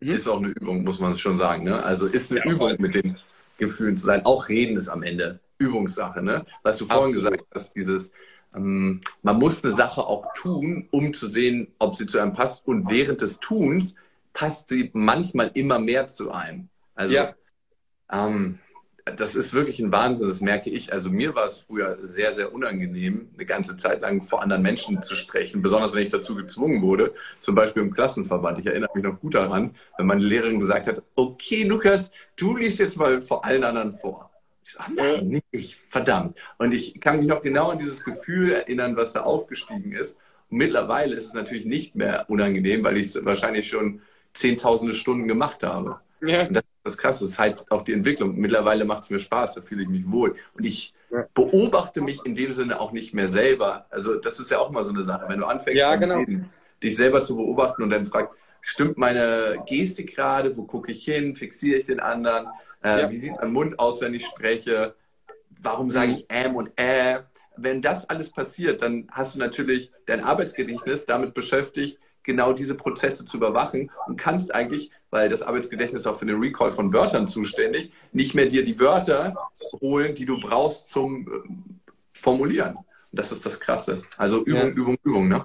Hm? Ist auch eine Übung, muss man schon sagen. Ne? Also ist eine ja, Übung voll. mit den Gefühlen zu sein. Auch Reden ist am Ende Übungssache. Ne? Was du vorhin Absolut. gesagt hast, dieses, ähm, man muss eine Sache auch tun, um zu sehen, ob sie zu einem passt. Und während des Tuns passt sie manchmal immer mehr zu einem. Also ja. ähm, das ist wirklich ein Wahnsinn, das merke ich. Also mir war es früher sehr, sehr unangenehm, eine ganze Zeit lang vor anderen Menschen zu sprechen, besonders wenn ich dazu gezwungen wurde, zum Beispiel im Klassenverband. Ich erinnere mich noch gut daran, wenn meine Lehrerin gesagt hat, okay, Lukas, du liest jetzt mal vor allen anderen vor. Ich sage, nein, nicht ich, verdammt. Und ich kann mich noch genau an dieses Gefühl erinnern, was da aufgestiegen ist. Und mittlerweile ist es natürlich nicht mehr unangenehm, weil ich es wahrscheinlich schon zehntausende Stunden gemacht habe. Ja. Und das das ist krass, das ist halt auch die Entwicklung. Mittlerweile macht es mir Spaß, da fühle ich mich wohl. Und ich ja. beobachte mich in dem Sinne auch nicht mehr selber. Also das ist ja auch mal so eine Sache. Wenn du anfängst, ja, genau. reden, dich selber zu beobachten und dann fragst, stimmt meine Gestik gerade, wo gucke ich hin, fixiere ich den anderen, äh, ja. wie sieht mein Mund aus, wenn ich spreche, warum sage mhm. ich ähm und äh. Wenn das alles passiert, dann hast du natürlich dein Arbeitsgedächtnis damit beschäftigt, genau diese Prozesse zu überwachen und kannst eigentlich, weil das Arbeitsgedächtnis auch für den Recall von Wörtern zuständig, nicht mehr dir die Wörter holen, die du brauchst zum äh, Formulieren. Und das ist das Krasse. Also Übung, ja. Übung, Übung, ne?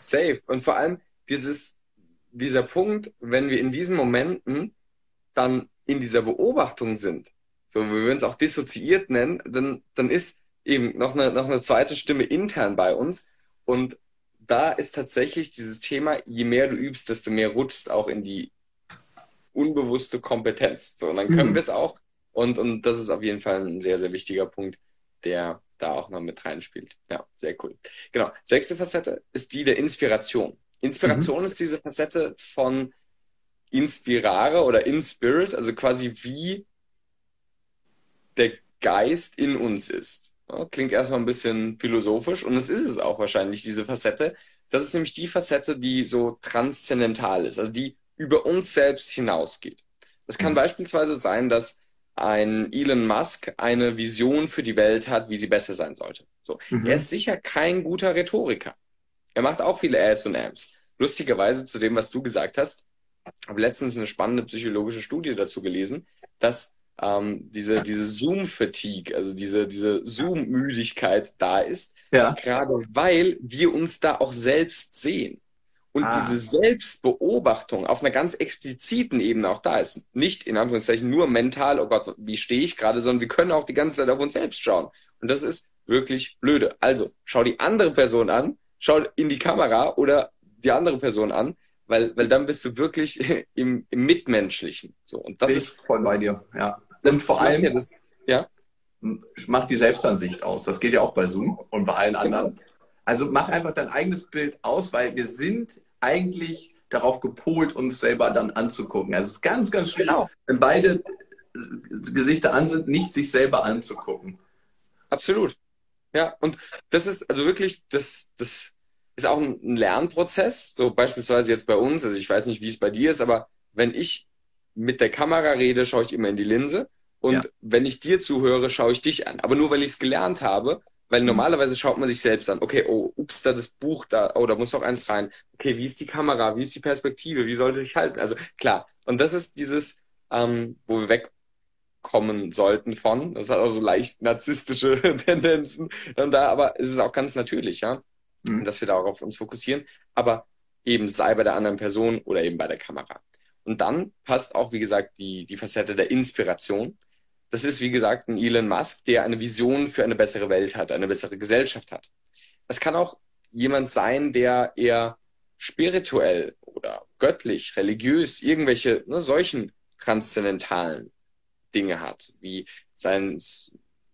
Safe. Und vor allem dieses, dieser Punkt, wenn wir in diesen Momenten dann in dieser Beobachtung sind, so wie wir uns auch dissoziiert nennen, dann, dann ist eben noch eine, noch eine zweite Stimme intern bei uns und da ist tatsächlich dieses Thema, je mehr du übst, desto mehr rutschst auch in die unbewusste Kompetenz. So, und dann können mhm. wir es auch. Und, und das ist auf jeden Fall ein sehr, sehr wichtiger Punkt, der da auch noch mit reinspielt. Ja, sehr cool. Genau. Sechste Facette ist die der Inspiration. Inspiration mhm. ist diese Facette von inspirare oder in Spirit, also quasi wie der Geist in uns ist. Klingt erstmal ein bisschen philosophisch und es ist es auch wahrscheinlich, diese Facette. Das ist nämlich die Facette, die so transzendental ist, also die über uns selbst hinausgeht. Das kann mhm. beispielsweise sein, dass ein Elon Musk eine Vision für die Welt hat, wie sie besser sein sollte. So. Mhm. Er ist sicher kein guter Rhetoriker. Er macht auch viele Äs und Ams. Lustigerweise zu dem, was du gesagt hast, habe letztens eine spannende psychologische Studie dazu gelesen, dass ähm, diese, diese Zoom-Fatigue, also diese, diese Zoom-Müdigkeit da ist, ja. gerade weil wir uns da auch selbst sehen. Und ah. diese Selbstbeobachtung auf einer ganz expliziten Ebene auch da ist. Nicht in Anführungszeichen nur mental, oh Gott, wie stehe ich gerade, sondern wir können auch die ganze Zeit auf uns selbst schauen. Und das ist wirklich blöde. Also, schau die andere Person an, schau in die Kamera oder die andere Person an weil, weil dann bist du wirklich im, im Mitmenschlichen. So, und das ich ist voll bei dir, ja. und vor allem, ja, das, ja, macht die Selbstansicht aus. Das geht ja auch bei Zoom und bei allen anderen. Also mach einfach dein eigenes Bild aus, weil wir sind eigentlich darauf gepolt, uns selber dann anzugucken. Also es ist ganz, ganz schwer, genau. wenn beide Gesichter an sind, nicht sich selber anzugucken. Absolut. Ja, und das ist also wirklich, das, das ist auch ein Lernprozess. So beispielsweise jetzt bei uns, also ich weiß nicht, wie es bei dir ist, aber wenn ich mit der Kamera rede, schaue ich immer in die Linse. Und ja. wenn ich dir zuhöre, schaue ich dich an. Aber nur weil ich es gelernt habe, weil mhm. normalerweise schaut man sich selbst an. Okay, oh, ups, da das Buch da, oh, da muss noch eins rein. Okay, wie ist die Kamera? Wie ist die Perspektive? Wie sollte ich halten? Also klar. Und das ist dieses, ähm, wo wir wegkommen sollten von. Das hat auch so leicht narzisstische Tendenzen. Und da, aber es ist auch ganz natürlich, ja mhm. dass wir darauf uns fokussieren, aber eben sei bei der anderen Person oder eben bei der Kamera. Und dann passt auch, wie gesagt, die, die Facette der Inspiration. Das ist, wie gesagt, ein Elon Musk, der eine Vision für eine bessere Welt hat, eine bessere Gesellschaft hat. Es kann auch jemand sein, der eher spirituell oder göttlich, religiös, irgendwelche ne, solchen transzendentalen Dinge hat, wie sein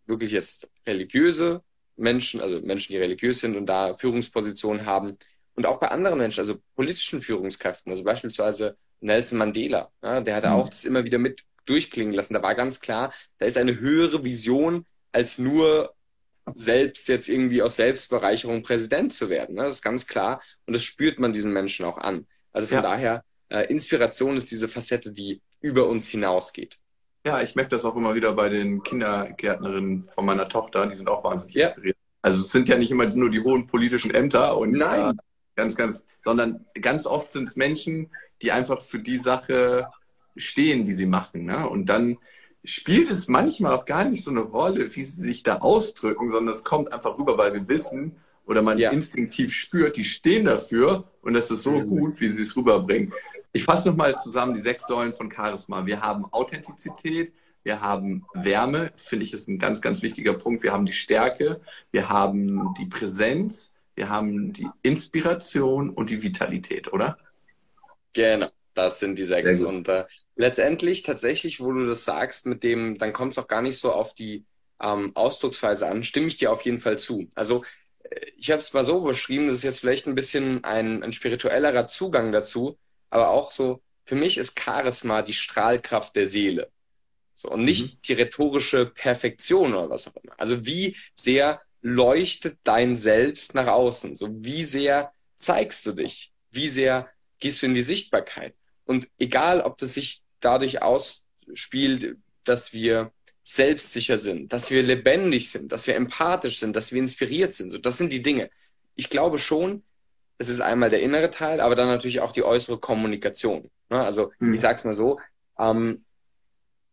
wirklich jetzt religiöse Menschen, also Menschen, die religiös sind und da Führungspositionen haben. Und auch bei anderen Menschen, also politischen Führungskräften, also beispielsweise Nelson Mandela, ja, der hat mhm. auch das immer wieder mit durchklingen lassen. Da war ganz klar, da ist eine höhere Vision als nur selbst jetzt irgendwie aus Selbstbereicherung Präsident zu werden. Ne? Das ist ganz klar und das spürt man diesen Menschen auch an. Also von ja. daher, äh, Inspiration ist diese Facette, die über uns hinausgeht. Ja, ich merke das auch immer wieder bei den Kindergärtnerinnen von meiner Tochter, die sind auch wahnsinnig ja. inspiriert. Also es sind ja nicht immer nur die hohen politischen Ämter und Nein. Äh, ganz, ganz, sondern ganz oft sind es Menschen, die einfach für die Sache stehen, die sie machen. Ne? Und dann spielt es manchmal auch gar nicht so eine Rolle, wie sie sich da ausdrücken, sondern es kommt einfach rüber, weil wir wissen oder man ja. instinktiv spürt, die stehen dafür und das ist so mhm. gut, wie sie es rüberbringen. Ich fasse nochmal zusammen die sechs Säulen von Charisma. Wir haben Authentizität, wir haben Wärme, finde ich ist ein ganz, ganz wichtiger Punkt. Wir haben die Stärke, wir haben die Präsenz, wir haben die Inspiration und die Vitalität, oder? Genau, das sind die sechs. Und äh, letztendlich tatsächlich, wo du das sagst, mit dem, dann kommt es auch gar nicht so auf die ähm, Ausdrucksweise an, stimme ich dir auf jeden Fall zu. Also äh, ich habe es mal so beschrieben, das ist jetzt vielleicht ein bisschen ein, ein spirituellerer Zugang dazu, aber auch so, für mich ist Charisma die Strahlkraft der Seele. So, und nicht mhm. die rhetorische Perfektion oder was auch immer. Also wie sehr leuchtet dein Selbst nach außen? So wie sehr zeigst du dich? Wie sehr gehst du in die Sichtbarkeit? Und egal, ob das sich dadurch ausspielt, dass wir selbstsicher sind, dass wir lebendig sind, dass wir empathisch sind, dass wir inspiriert sind. So, das sind die Dinge. Ich glaube schon, es ist einmal der innere Teil, aber dann natürlich auch die äußere Kommunikation. Ne? Also mhm. ich sag's mal so, ähm,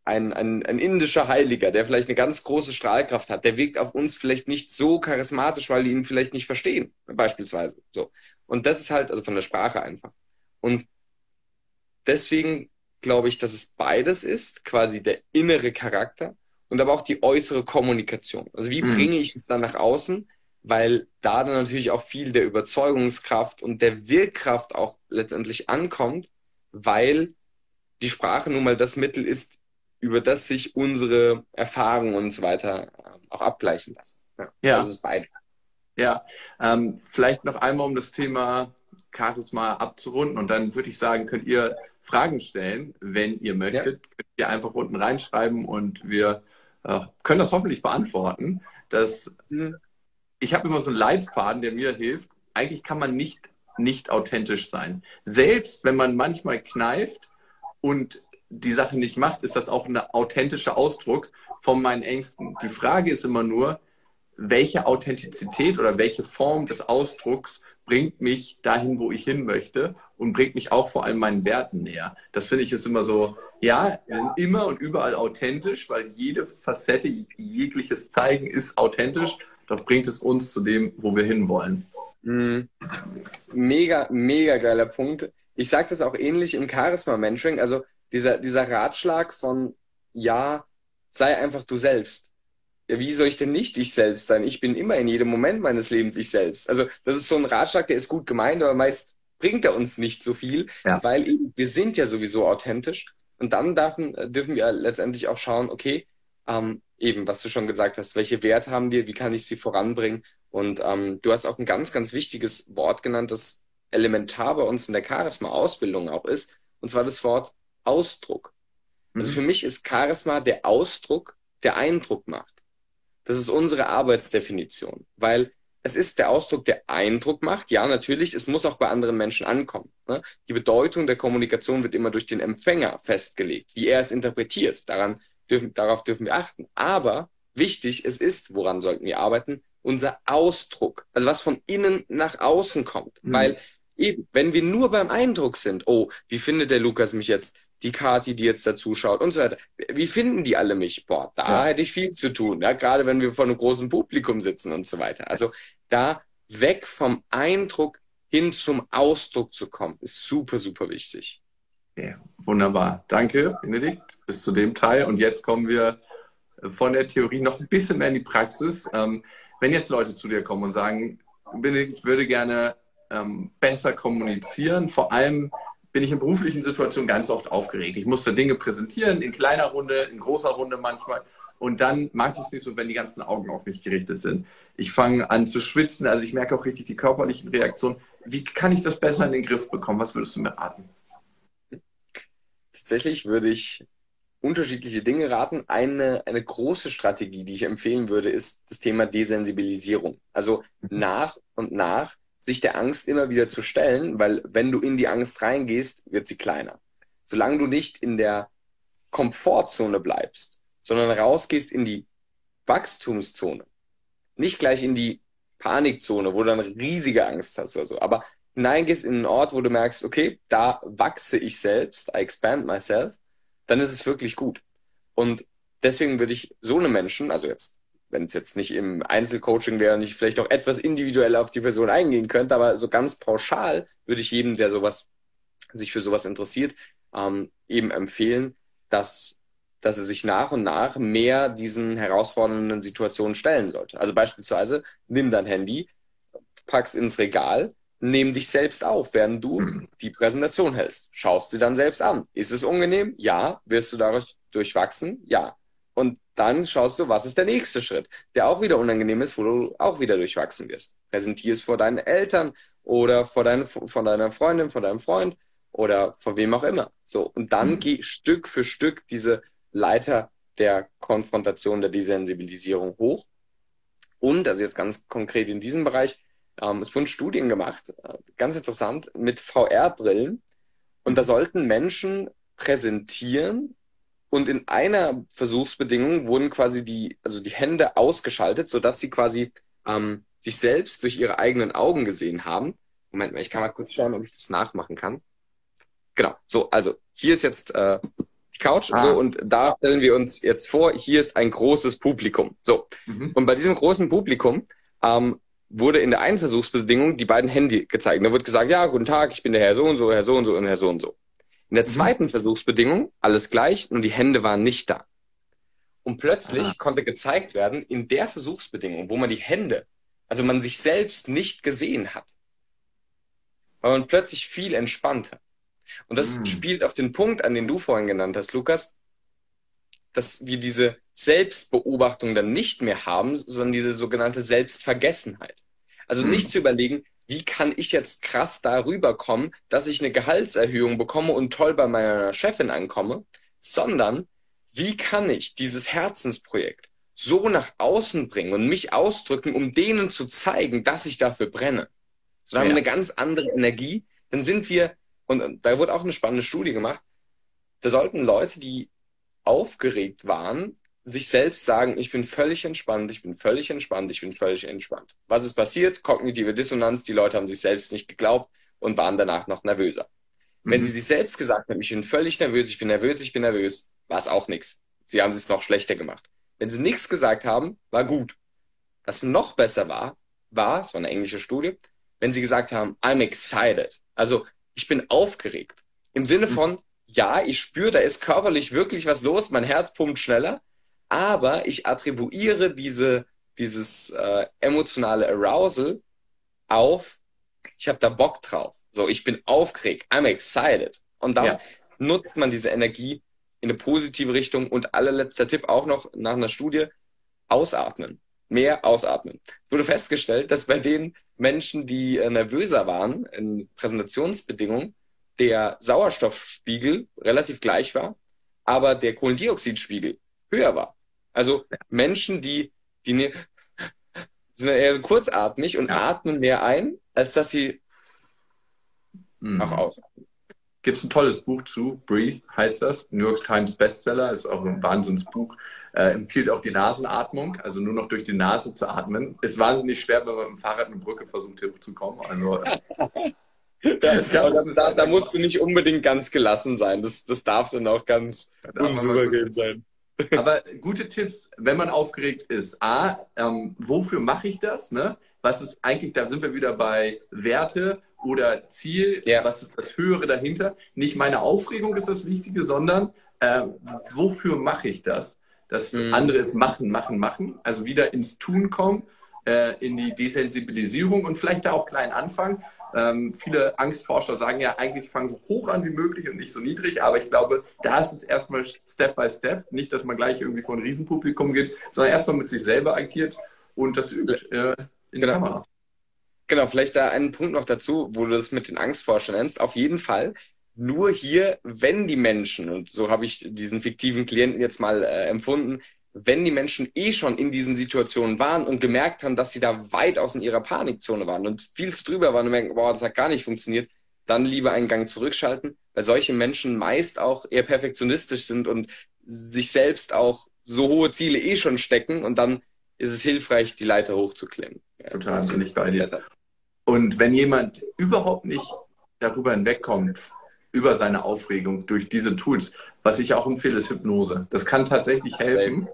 ein, ein, ein indischer Heiliger, der vielleicht eine ganz große Strahlkraft hat, der wirkt auf uns vielleicht nicht so charismatisch, weil die ihn vielleicht nicht verstehen, beispielsweise. So. Und das ist halt, also von der Sprache einfach. Und deswegen glaube ich, dass es beides ist, quasi der innere Charakter und aber auch die äußere Kommunikation. Also wie mhm. bringe ich es dann nach außen? weil da dann natürlich auch viel der Überzeugungskraft und der Wirkkraft auch letztendlich ankommt, weil die Sprache nun mal das Mittel ist, über das sich unsere Erfahrungen und so weiter ähm, auch abgleichen lassen. Ja, ja. das ist beide. Ja, ähm, vielleicht noch einmal um das Thema Charisma abzurunden. Und dann würde ich sagen, könnt ihr Fragen stellen, wenn ihr möchtet. Ja. Könnt ihr einfach unten reinschreiben und wir äh, können das hoffentlich beantworten. Das, mhm. Ich habe immer so einen Leitfaden, der mir hilft. Eigentlich kann man nicht, nicht authentisch sein. Selbst wenn man manchmal kneift und die Sache nicht macht, ist das auch ein authentischer Ausdruck von meinen Ängsten. Die Frage ist immer nur, welche Authentizität oder welche Form des Ausdrucks bringt mich dahin, wo ich hin möchte und bringt mich auch vor allem meinen Werten näher. Das finde ich ist immer so, ja, wir sind immer und überall authentisch, weil jede Facette, jegliches Zeigen ist authentisch, doch bringt es uns zu dem, wo wir hinwollen. Mhm. Mega, mega geiler Punkt. Ich sage das auch ähnlich im Charisma-Mentoring, also dieser, dieser Ratschlag von, ja, sei einfach du selbst ja, wie soll ich denn nicht ich selbst sein? Ich bin immer in jedem Moment meines Lebens ich selbst. Also das ist so ein Ratschlag, der ist gut gemeint, aber meist bringt er uns nicht so viel, ja. weil eben, wir sind ja sowieso authentisch. Und dann dürfen, dürfen wir letztendlich auch schauen, okay, ähm, eben, was du schon gesagt hast, welche Werte haben wir, wie kann ich sie voranbringen? Und ähm, du hast auch ein ganz, ganz wichtiges Wort genannt, das elementar bei uns in der Charisma-Ausbildung auch ist, und zwar das Wort Ausdruck. Also mhm. für mich ist Charisma der Ausdruck, der Eindruck macht. Das ist unsere Arbeitsdefinition, weil es ist der Ausdruck, der Eindruck macht. Ja, natürlich, es muss auch bei anderen Menschen ankommen. Ne? Die Bedeutung der Kommunikation wird immer durch den Empfänger festgelegt, wie er es interpretiert. Daran dürfen, darauf dürfen wir achten. Aber wichtig, es ist, woran sollten wir arbeiten, unser Ausdruck. Also was von innen nach außen kommt. Mhm. Weil eben, wenn wir nur beim Eindruck sind, oh, wie findet der Lukas mich jetzt? Die Kati, die jetzt dazu schaut und so weiter. Wie finden die alle mich? Boah, da ja. hätte ich viel zu tun, ja, gerade wenn wir vor einem großen Publikum sitzen und so weiter. Also da weg vom Eindruck hin zum Ausdruck zu kommen, ist super, super wichtig. Ja, wunderbar. Danke, Benedikt, bis zu dem Teil. Und jetzt kommen wir von der Theorie noch ein bisschen mehr in die Praxis. Ähm, wenn jetzt Leute zu dir kommen und sagen, Benedikt, ich würde gerne ähm, besser kommunizieren, vor allem bin ich in beruflichen Situationen ganz oft aufgeregt. Ich musste Dinge präsentieren, in kleiner Runde, in großer Runde manchmal. Und dann mag ich es nicht so, wenn die ganzen Augen auf mich gerichtet sind. Ich fange an zu schwitzen, also ich merke auch richtig die körperlichen Reaktionen. Wie kann ich das besser in den Griff bekommen? Was würdest du mir raten? Tatsächlich würde ich unterschiedliche Dinge raten. Eine, eine große Strategie, die ich empfehlen würde, ist das Thema Desensibilisierung. Also mhm. nach und nach sich der Angst immer wieder zu stellen, weil wenn du in die Angst reingehst, wird sie kleiner. Solange du nicht in der Komfortzone bleibst, sondern rausgehst in die Wachstumszone, nicht gleich in die Panikzone, wo du dann riesige Angst hast oder so, aber hineingehst in einen Ort, wo du merkst, okay, da wachse ich selbst, I expand myself, dann ist es wirklich gut. Und deswegen würde ich so eine Menschen, also jetzt wenn es jetzt nicht im Einzelcoaching wäre und ich vielleicht auch etwas individuell auf die Person eingehen könnte, aber so ganz pauschal würde ich jedem, der sowas, sich für sowas interessiert, ähm, eben empfehlen, dass, dass er sich nach und nach mehr diesen herausfordernden Situationen stellen sollte. Also beispielsweise, nimm dein Handy, pack's ins Regal, nimm dich selbst auf, während du mhm. die Präsentation hältst. Schaust sie dann selbst an. Ist es unangenehm? Ja. Wirst du dadurch durchwachsen? Ja. Und dann schaust du, was ist der nächste Schritt, der auch wieder unangenehm ist, wo du auch wieder durchwachsen wirst. Präsentier es vor deinen Eltern oder vor, dein, vor deiner Freundin, vor deinem Freund oder vor wem auch immer. So. Und dann mhm. geh Stück für Stück diese Leiter der Konfrontation, der Desensibilisierung hoch. Und, also jetzt ganz konkret in diesem Bereich, ähm, es wurden Studien gemacht, äh, ganz interessant, mit VR-Brillen. Und da sollten Menschen präsentieren, und in einer Versuchsbedingung wurden quasi die, also die Hände ausgeschaltet, sodass sie quasi ähm, sich selbst durch ihre eigenen Augen gesehen haben. Moment mal, ich kann mal kurz schauen, ob ich das nachmachen kann. Genau, so, also hier ist jetzt äh, die Couch, ah. so, und da stellen wir uns jetzt vor, hier ist ein großes Publikum. So, mhm. und bei diesem großen Publikum ähm, wurde in der einen Versuchsbedingung die beiden Hände gezeigt. Da wird gesagt, ja, guten Tag, ich bin der Herr so und so, Herr so und so und Herr so und so. In der mhm. zweiten mhm. Versuchsbedingung alles gleich, nur die Hände waren nicht da. Und plötzlich Aha. konnte gezeigt werden, in der Versuchsbedingung, wo man die Hände, also man sich selbst nicht gesehen hat, war man plötzlich viel entspannter. Und das mhm. spielt auf den Punkt an, den du vorhin genannt hast, Lukas, dass wir diese Selbstbeobachtung dann nicht mehr haben, sondern diese sogenannte Selbstvergessenheit. Also mhm. nicht zu überlegen, wie kann ich jetzt krass darüber kommen, dass ich eine Gehaltserhöhung bekomme und toll bei meiner Chefin ankomme, sondern wie kann ich dieses Herzensprojekt so nach außen bringen und mich ausdrücken, um denen zu zeigen, dass ich dafür brenne. So dann haben wir eine ganz andere Energie. Dann sind wir, und da wurde auch eine spannende Studie gemacht, da sollten Leute, die aufgeregt waren, sich selbst sagen, ich bin völlig entspannt, ich bin völlig entspannt, ich bin völlig entspannt. Was ist passiert? Kognitive Dissonanz, die Leute haben sich selbst nicht geglaubt und waren danach noch nervöser. Mhm. Wenn sie sich selbst gesagt haben, ich bin völlig nervös, ich bin nervös, ich bin nervös, war es auch nichts. Sie haben es noch schlechter gemacht. Wenn sie nichts gesagt haben, war gut. Was noch besser war, war, es war eine englische Studie, wenn sie gesagt haben, I'm excited. Also ich bin aufgeregt. Im Sinne mhm. von, ja, ich spüre, da ist körperlich wirklich was los, mein Herz pumpt schneller, aber ich attribuiere diese, dieses äh, emotionale Arousal auf, ich habe da Bock drauf. So, ich bin aufgeregt, I'm excited. Und dann ja. nutzt man diese Energie in eine positive Richtung. Und allerletzter Tipp auch noch nach einer Studie, ausatmen. Mehr ausatmen. Es wurde festgestellt, dass bei den Menschen, die äh, nervöser waren in Präsentationsbedingungen, der Sauerstoffspiegel relativ gleich war, aber der Kohlendioxidspiegel höher war. Also Menschen, die, die ne, sind eher so kurzatmig und ja. atmen mehr ein, als dass sie mhm. auch ausatmen. Gibt es ein tolles Buch zu, Breathe heißt das, New York Times Bestseller, ist auch ein Wahnsinnsbuch, äh, empfiehlt auch die Nasenatmung, also nur noch durch die Nase zu atmen. Ist wahnsinnig schwer, wenn man mit dem Fahrrad eine Brücke versucht hier zu kommen. Also ja, ja, da, da, musst du nicht unbedingt ganz gelassen sein. Das, das darf dann auch ganz unsouverän sein. Aber gute Tipps, wenn man aufgeregt ist. A, ähm, wofür mache ich das? Ne? Was ist eigentlich, da sind wir wieder bei Werte oder Ziel, ja. was ist das Höhere dahinter? Nicht meine Aufregung ist das Wichtige, sondern äh, wofür mache ich das? Das mhm. andere ist machen, machen, machen. Also wieder ins Tun kommen, äh, in die Desensibilisierung und vielleicht da auch klein anfangen. Ähm, viele Angstforscher sagen ja, eigentlich fangen so hoch an wie möglich und nicht so niedrig, aber ich glaube, da ist es erstmal Step by Step. Nicht, dass man gleich irgendwie vor ein Riesenpublikum geht, sondern erstmal mit sich selber agiert und das übt äh, in der Kamera. Genau, vielleicht da einen Punkt noch dazu, wo du das mit den Angstforschern nennst. Auf jeden Fall nur hier, wenn die Menschen, und so habe ich diesen fiktiven Klienten jetzt mal äh, empfunden, wenn die Menschen eh schon in diesen Situationen waren und gemerkt haben, dass sie da weitaus in ihrer Panikzone waren und viel zu drüber waren und merken, boah, das hat gar nicht funktioniert, dann lieber einen Gang zurückschalten, weil solche Menschen meist auch eher perfektionistisch sind und sich selbst auch so hohe Ziele eh schon stecken und dann ist es hilfreich, die Leiter hochzuklemmen. Total, bin ich bei dir. Und wenn jemand überhaupt nicht darüber hinwegkommt, über seine Aufregung durch diese Tools, was ich auch empfehle, ist Hypnose. Das kann tatsächlich helfen,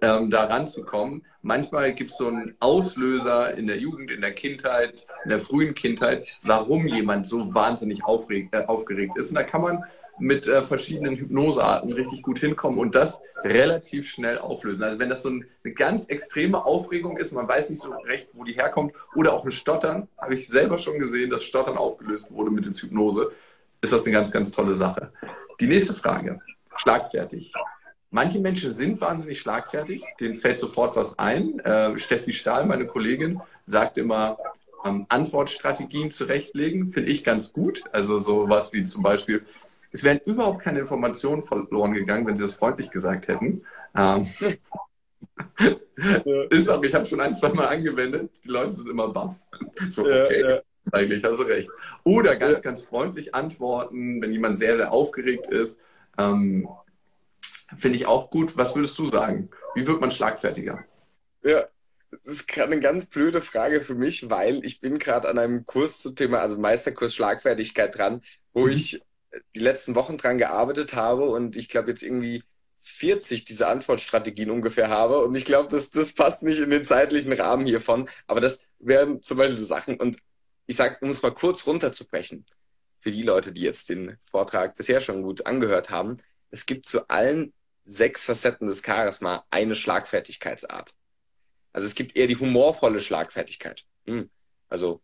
ähm, da ranzukommen. Manchmal gibt es so einen Auslöser in der Jugend, in der Kindheit, in der frühen Kindheit, warum jemand so wahnsinnig aufregt, äh, aufgeregt ist. Und da kann man mit äh, verschiedenen Hypnosearten richtig gut hinkommen und das relativ schnell auflösen. Also wenn das so ein, eine ganz extreme Aufregung ist, man weiß nicht so recht, wo die herkommt, oder auch ein Stottern, habe ich selber schon gesehen, dass Stottern aufgelöst wurde mit der Hypnose, ist das eine ganz, ganz tolle Sache. Die nächste Frage, schlagfertig. Manche Menschen sind wahnsinnig schlagfertig, denen fällt sofort was ein. Äh, Steffi Stahl, meine Kollegin, sagt immer, ähm, Antwortstrategien zurechtlegen, finde ich ganz gut. Also sowas wie zum Beispiel, es wären überhaupt keine Informationen verloren gegangen, wenn sie das freundlich gesagt hätten. Ähm, ist auch, ich habe schon ein, zwei Mal angewendet. Die Leute sind immer baff. So, okay, ja, ja. eigentlich hast du recht. Oder ganz, ganz freundlich antworten, wenn jemand sehr, sehr aufgeregt ist. Ähm, Finde ich auch gut. Was würdest du sagen? Wie wird man schlagfertiger? Ja, das ist gerade eine ganz blöde Frage für mich, weil ich bin gerade an einem Kurs zum Thema, also Meisterkurs Schlagfertigkeit dran, wo mhm. ich die letzten Wochen dran gearbeitet habe und ich glaube jetzt irgendwie 40 diese Antwortstrategien ungefähr habe. Und ich glaube, das, das passt nicht in den zeitlichen Rahmen hiervon. Aber das wären zum Beispiel Sachen. Und ich sage, um es mal kurz runterzubrechen, für die Leute, die jetzt den Vortrag bisher schon gut angehört haben, es gibt zu allen sechs Facetten des Charisma eine Schlagfertigkeitsart. Also es gibt eher die humorvolle Schlagfertigkeit. Hm. Also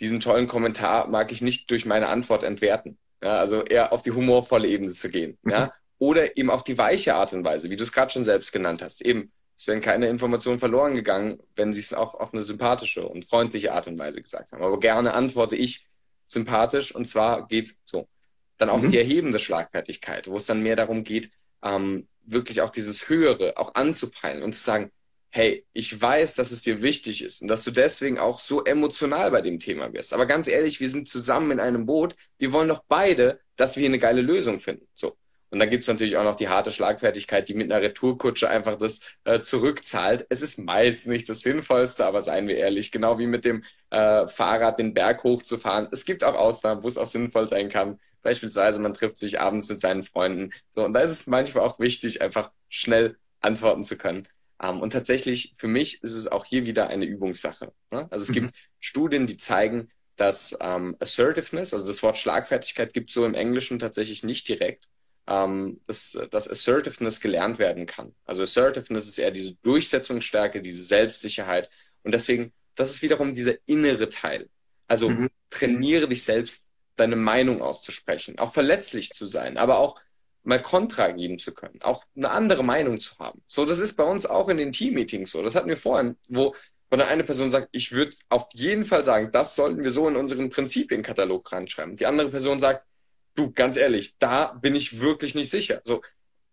diesen tollen Kommentar mag ich nicht durch meine Antwort entwerten. Ja, also eher auf die humorvolle Ebene zu gehen. Ja? Mhm. Oder eben auf die weiche Art und Weise, wie du es gerade schon selbst genannt hast. Eben es wären keine Informationen verloren gegangen, wenn sie es auch auf eine sympathische und freundliche Art und Weise gesagt haben. Aber gerne antworte ich sympathisch und zwar geht's so. Dann auch mhm. die erhebende Schlagfertigkeit, wo es dann mehr darum geht, ähm, wirklich auch dieses Höhere auch anzupeilen und zu sagen, hey, ich weiß, dass es dir wichtig ist und dass du deswegen auch so emotional bei dem Thema wirst. Aber ganz ehrlich, wir sind zusammen in einem Boot. Wir wollen doch beide, dass wir hier eine geile Lösung finden. So. Und dann gibt's natürlich auch noch die harte Schlagfertigkeit, die mit einer Retourkutsche einfach das äh, zurückzahlt. Es ist meist nicht das Sinnvollste, aber seien wir ehrlich, genau wie mit dem äh, Fahrrad den Berg hochzufahren. Es gibt auch Ausnahmen, wo es auch sinnvoll sein kann. Beispielsweise, man trifft sich abends mit seinen Freunden. So, und da ist es manchmal auch wichtig, einfach schnell antworten zu können. Um, ähm, und tatsächlich, für mich ist es auch hier wieder eine Übungssache. Ne? Also es mhm. gibt Studien, die zeigen, dass ähm, Assertiveness, also das Wort Schlagfertigkeit gibt so im Englischen tatsächlich nicht direkt, ähm, dass, dass Assertiveness gelernt werden kann. Also Assertiveness ist eher diese Durchsetzungsstärke, diese Selbstsicherheit. Und deswegen, das ist wiederum dieser innere Teil. Also mhm. trainiere dich selbst, deine Meinung auszusprechen, auch verletzlich zu sein, aber auch mal Kontra geben zu können, auch eine andere Meinung zu haben. So, das ist bei uns auch in den Team-Meetings so. Das hatten wir vorhin, wo wenn eine Person sagt, ich würde auf jeden Fall sagen, das sollten wir so in unseren Prinzipienkatalog reinschreiben. Die andere Person sagt, du, ganz ehrlich, da bin ich wirklich nicht sicher. So,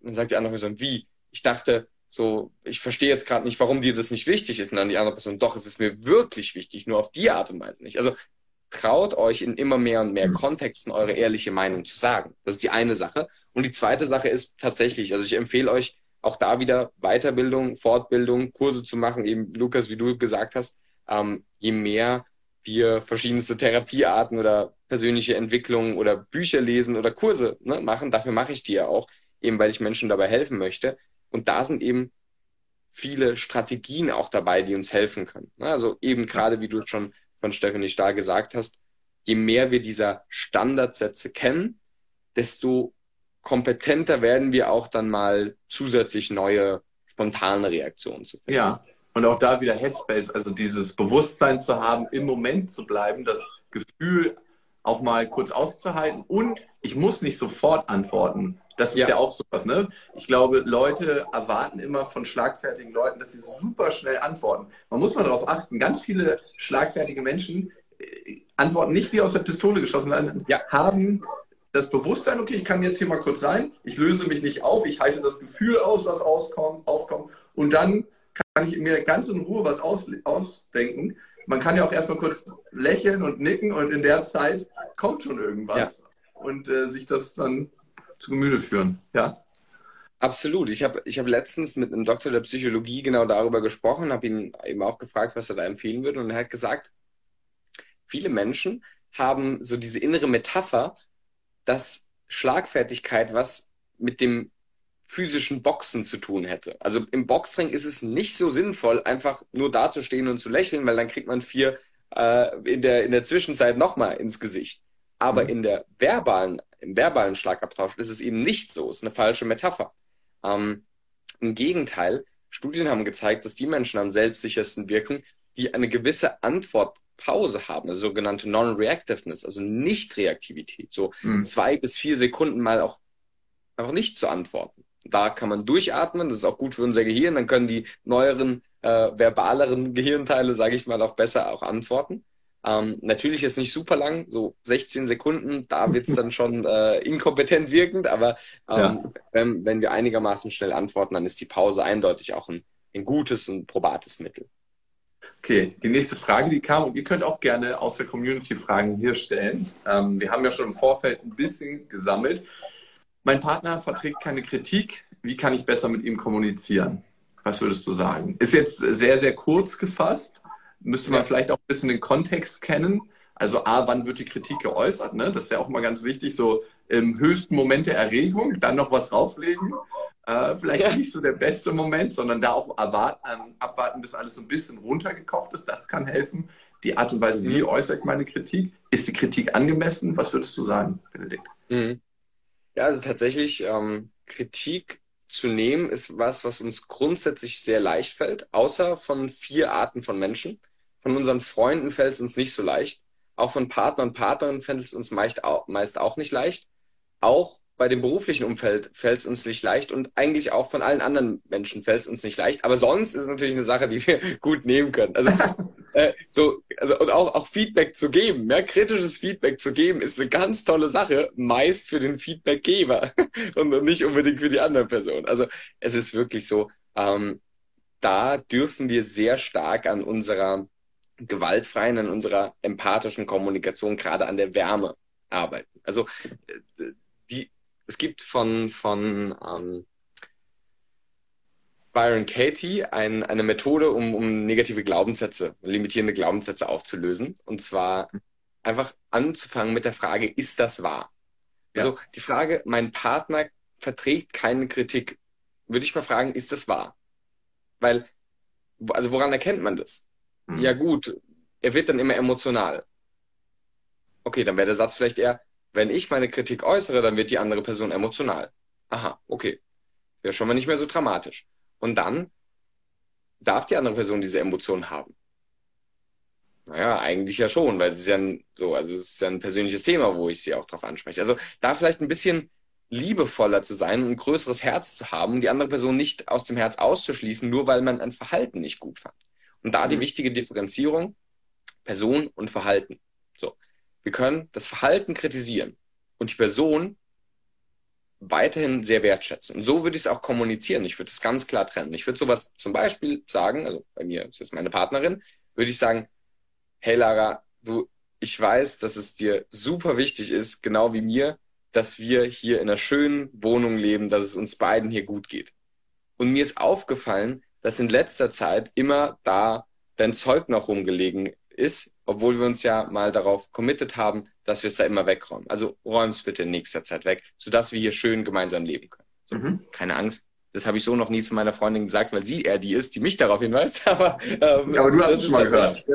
dann sagt die andere Person, wie? Ich dachte, so, ich verstehe jetzt gerade nicht, warum dir das nicht wichtig ist. Und dann die andere Person, doch, es ist mir wirklich wichtig, nur auf die Art und Weise nicht. Also traut euch in immer mehr und mehr Kontexten eure ehrliche Meinung zu sagen. Das ist die eine Sache. Und die zweite Sache ist tatsächlich, also ich empfehle euch auch da wieder Weiterbildung, Fortbildung, Kurse zu machen, eben Lukas, wie du gesagt hast, ähm, je mehr wir verschiedenste Therapiearten oder persönliche Entwicklung oder Bücher lesen oder Kurse ne, machen, dafür mache ich die ja auch, eben weil ich Menschen dabei helfen möchte. Und da sind eben viele Strategien auch dabei, die uns helfen können. Ne, also eben gerade, wie du es schon von Stephanie Stahl gesagt hast, je mehr wir dieser Standardsätze kennen, desto kompetenter werden wir auch dann mal zusätzlich neue spontane Reaktionen zu finden. Ja, und auch da wieder Headspace, also dieses Bewusstsein zu haben, im Moment zu bleiben, das Gefühl auch mal kurz auszuhalten und ich muss nicht sofort antworten. Das ist ja, ja auch sowas, ne? Ich glaube, Leute erwarten immer von schlagfertigen Leuten, dass sie super schnell antworten. Man muss mal darauf achten, ganz viele schlagfertige Menschen äh, antworten nicht wie aus der Pistole geschossen, sondern ja. haben das Bewusstsein, okay, ich kann jetzt hier mal kurz sein, ich löse mich nicht auf, ich halte das Gefühl aus, was auskommt, aufkommt und dann kann ich mir ganz in Ruhe was aus, ausdenken. Man kann ja auch erstmal kurz lächeln und nicken und in der Zeit kommt schon irgendwas ja. und äh, sich das dann zu Gemüte führen. Ja. Absolut. Ich habe ich hab letztens mit einem Doktor der Psychologie genau darüber gesprochen, habe ihn eben auch gefragt, was er da empfehlen würde. Und er hat gesagt, viele Menschen haben so diese innere Metapher, dass Schlagfertigkeit was mit dem physischen Boxen zu tun hätte. Also im Boxring ist es nicht so sinnvoll, einfach nur dazustehen und zu lächeln, weil dann kriegt man vier äh, in, der, in der Zwischenzeit nochmal ins Gesicht. Aber mhm. in der verbalen, im verbalen Schlagabtausch ist es eben nicht so. Es ist eine falsche Metapher. Ähm, Im Gegenteil, Studien haben gezeigt, dass die Menschen am selbstsichersten wirken, die eine gewisse Antwortpause haben, also sogenannte Non-Reactiveness, also Nicht-Reaktivität. So mhm. zwei bis vier Sekunden mal auch einfach nicht zu antworten. Da kann man durchatmen, das ist auch gut für unser Gehirn, dann können die neueren, äh, verbaleren Gehirnteile, sage ich mal, auch besser auch antworten. Ähm, natürlich ist nicht super lang, so 16 Sekunden, da wird's dann schon äh, inkompetent wirkend, aber ähm, ja. wenn, wenn wir einigermaßen schnell antworten, dann ist die Pause eindeutig auch ein, ein gutes und probates Mittel. Okay, die nächste Frage, die kam, und ihr könnt auch gerne aus der Community Fragen hier stellen. Ähm, wir haben ja schon im Vorfeld ein bisschen gesammelt. Mein Partner verträgt keine Kritik. Wie kann ich besser mit ihm kommunizieren? Was würdest du sagen? Ist jetzt sehr, sehr kurz gefasst müsste man vielleicht auch ein bisschen den Kontext kennen. Also A, wann wird die Kritik geäußert? Ne? Das ist ja auch mal ganz wichtig, so im höchsten Moment der Erregung, dann noch was drauflegen. Äh, vielleicht ja. nicht so der beste Moment, sondern da auch erwarten, abwarten, bis alles so ein bisschen runtergekocht ist. Das kann helfen. Die Art und Weise, wie mhm. äußere ich meine Kritik? Ist die Kritik angemessen? Was würdest du sagen, Benedikt? Mhm. Ja, also tatsächlich, ähm, Kritik zu nehmen ist was, was uns grundsätzlich sehr leicht fällt, außer von vier Arten von Menschen. Von unseren Freunden fällt es uns nicht so leicht. Auch von Partner und Partnerinnen fällt es uns meist auch, meist auch nicht leicht. Auch bei dem beruflichen Umfeld fällt es uns nicht leicht und eigentlich auch von allen anderen Menschen fällt es uns nicht leicht. Aber sonst ist es natürlich eine Sache, die wir gut nehmen können. Also äh, so, also und auch auch Feedback zu geben, ja, kritisches Feedback zu geben, ist eine ganz tolle Sache, meist für den Feedbackgeber und nicht unbedingt für die andere Person. Also es ist wirklich so, ähm, da dürfen wir sehr stark an unserer gewaltfreien, an unserer empathischen Kommunikation, gerade an der Wärme arbeiten. Also äh, die es gibt von, von ähm, Byron Katie ein, eine Methode, um, um negative Glaubenssätze, limitierende Glaubenssätze aufzulösen. Und zwar einfach anzufangen mit der Frage, ist das wahr? Ja. Also die Frage, mein Partner verträgt keine Kritik, würde ich mal fragen, ist das wahr? Weil, also woran erkennt man das? Mhm. Ja gut, er wird dann immer emotional. Okay, dann wäre der Satz vielleicht eher, wenn ich meine Kritik äußere, dann wird die andere Person emotional. Aha, okay. Wäre schon mal nicht mehr so dramatisch. Und dann darf die andere Person diese Emotionen haben. Naja, eigentlich ja schon, weil es ist ja ein, so, also es ist ja ein persönliches Thema, wo ich sie auch drauf anspreche. Also da vielleicht ein bisschen liebevoller zu sein und ein größeres Herz zu haben, die andere Person nicht aus dem Herz auszuschließen, nur weil man ein Verhalten nicht gut fand. Und da die mhm. wichtige Differenzierung Person und Verhalten. So. Wir können das Verhalten kritisieren und die Person weiterhin sehr wertschätzen. Und so würde ich es auch kommunizieren. Ich würde es ganz klar trennen. Ich würde sowas zum Beispiel sagen, also bei mir ist jetzt meine Partnerin, würde ich sagen, hey Lara, du, ich weiß, dass es dir super wichtig ist, genau wie mir, dass wir hier in einer schönen Wohnung leben, dass es uns beiden hier gut geht. Und mir ist aufgefallen, dass in letzter Zeit immer da dein Zeug noch rumgelegen ist, obwohl wir uns ja mal darauf committed haben, dass wir es da immer wegräumen. Also räum es bitte in nächster Zeit weg, sodass wir hier schön gemeinsam leben können. So, mhm. Keine Angst. Das habe ich so noch nie zu meiner Freundin gesagt, weil sie eher die ist, die mich darauf hinweist. Aber, ähm, aber du hast es mal gesagt.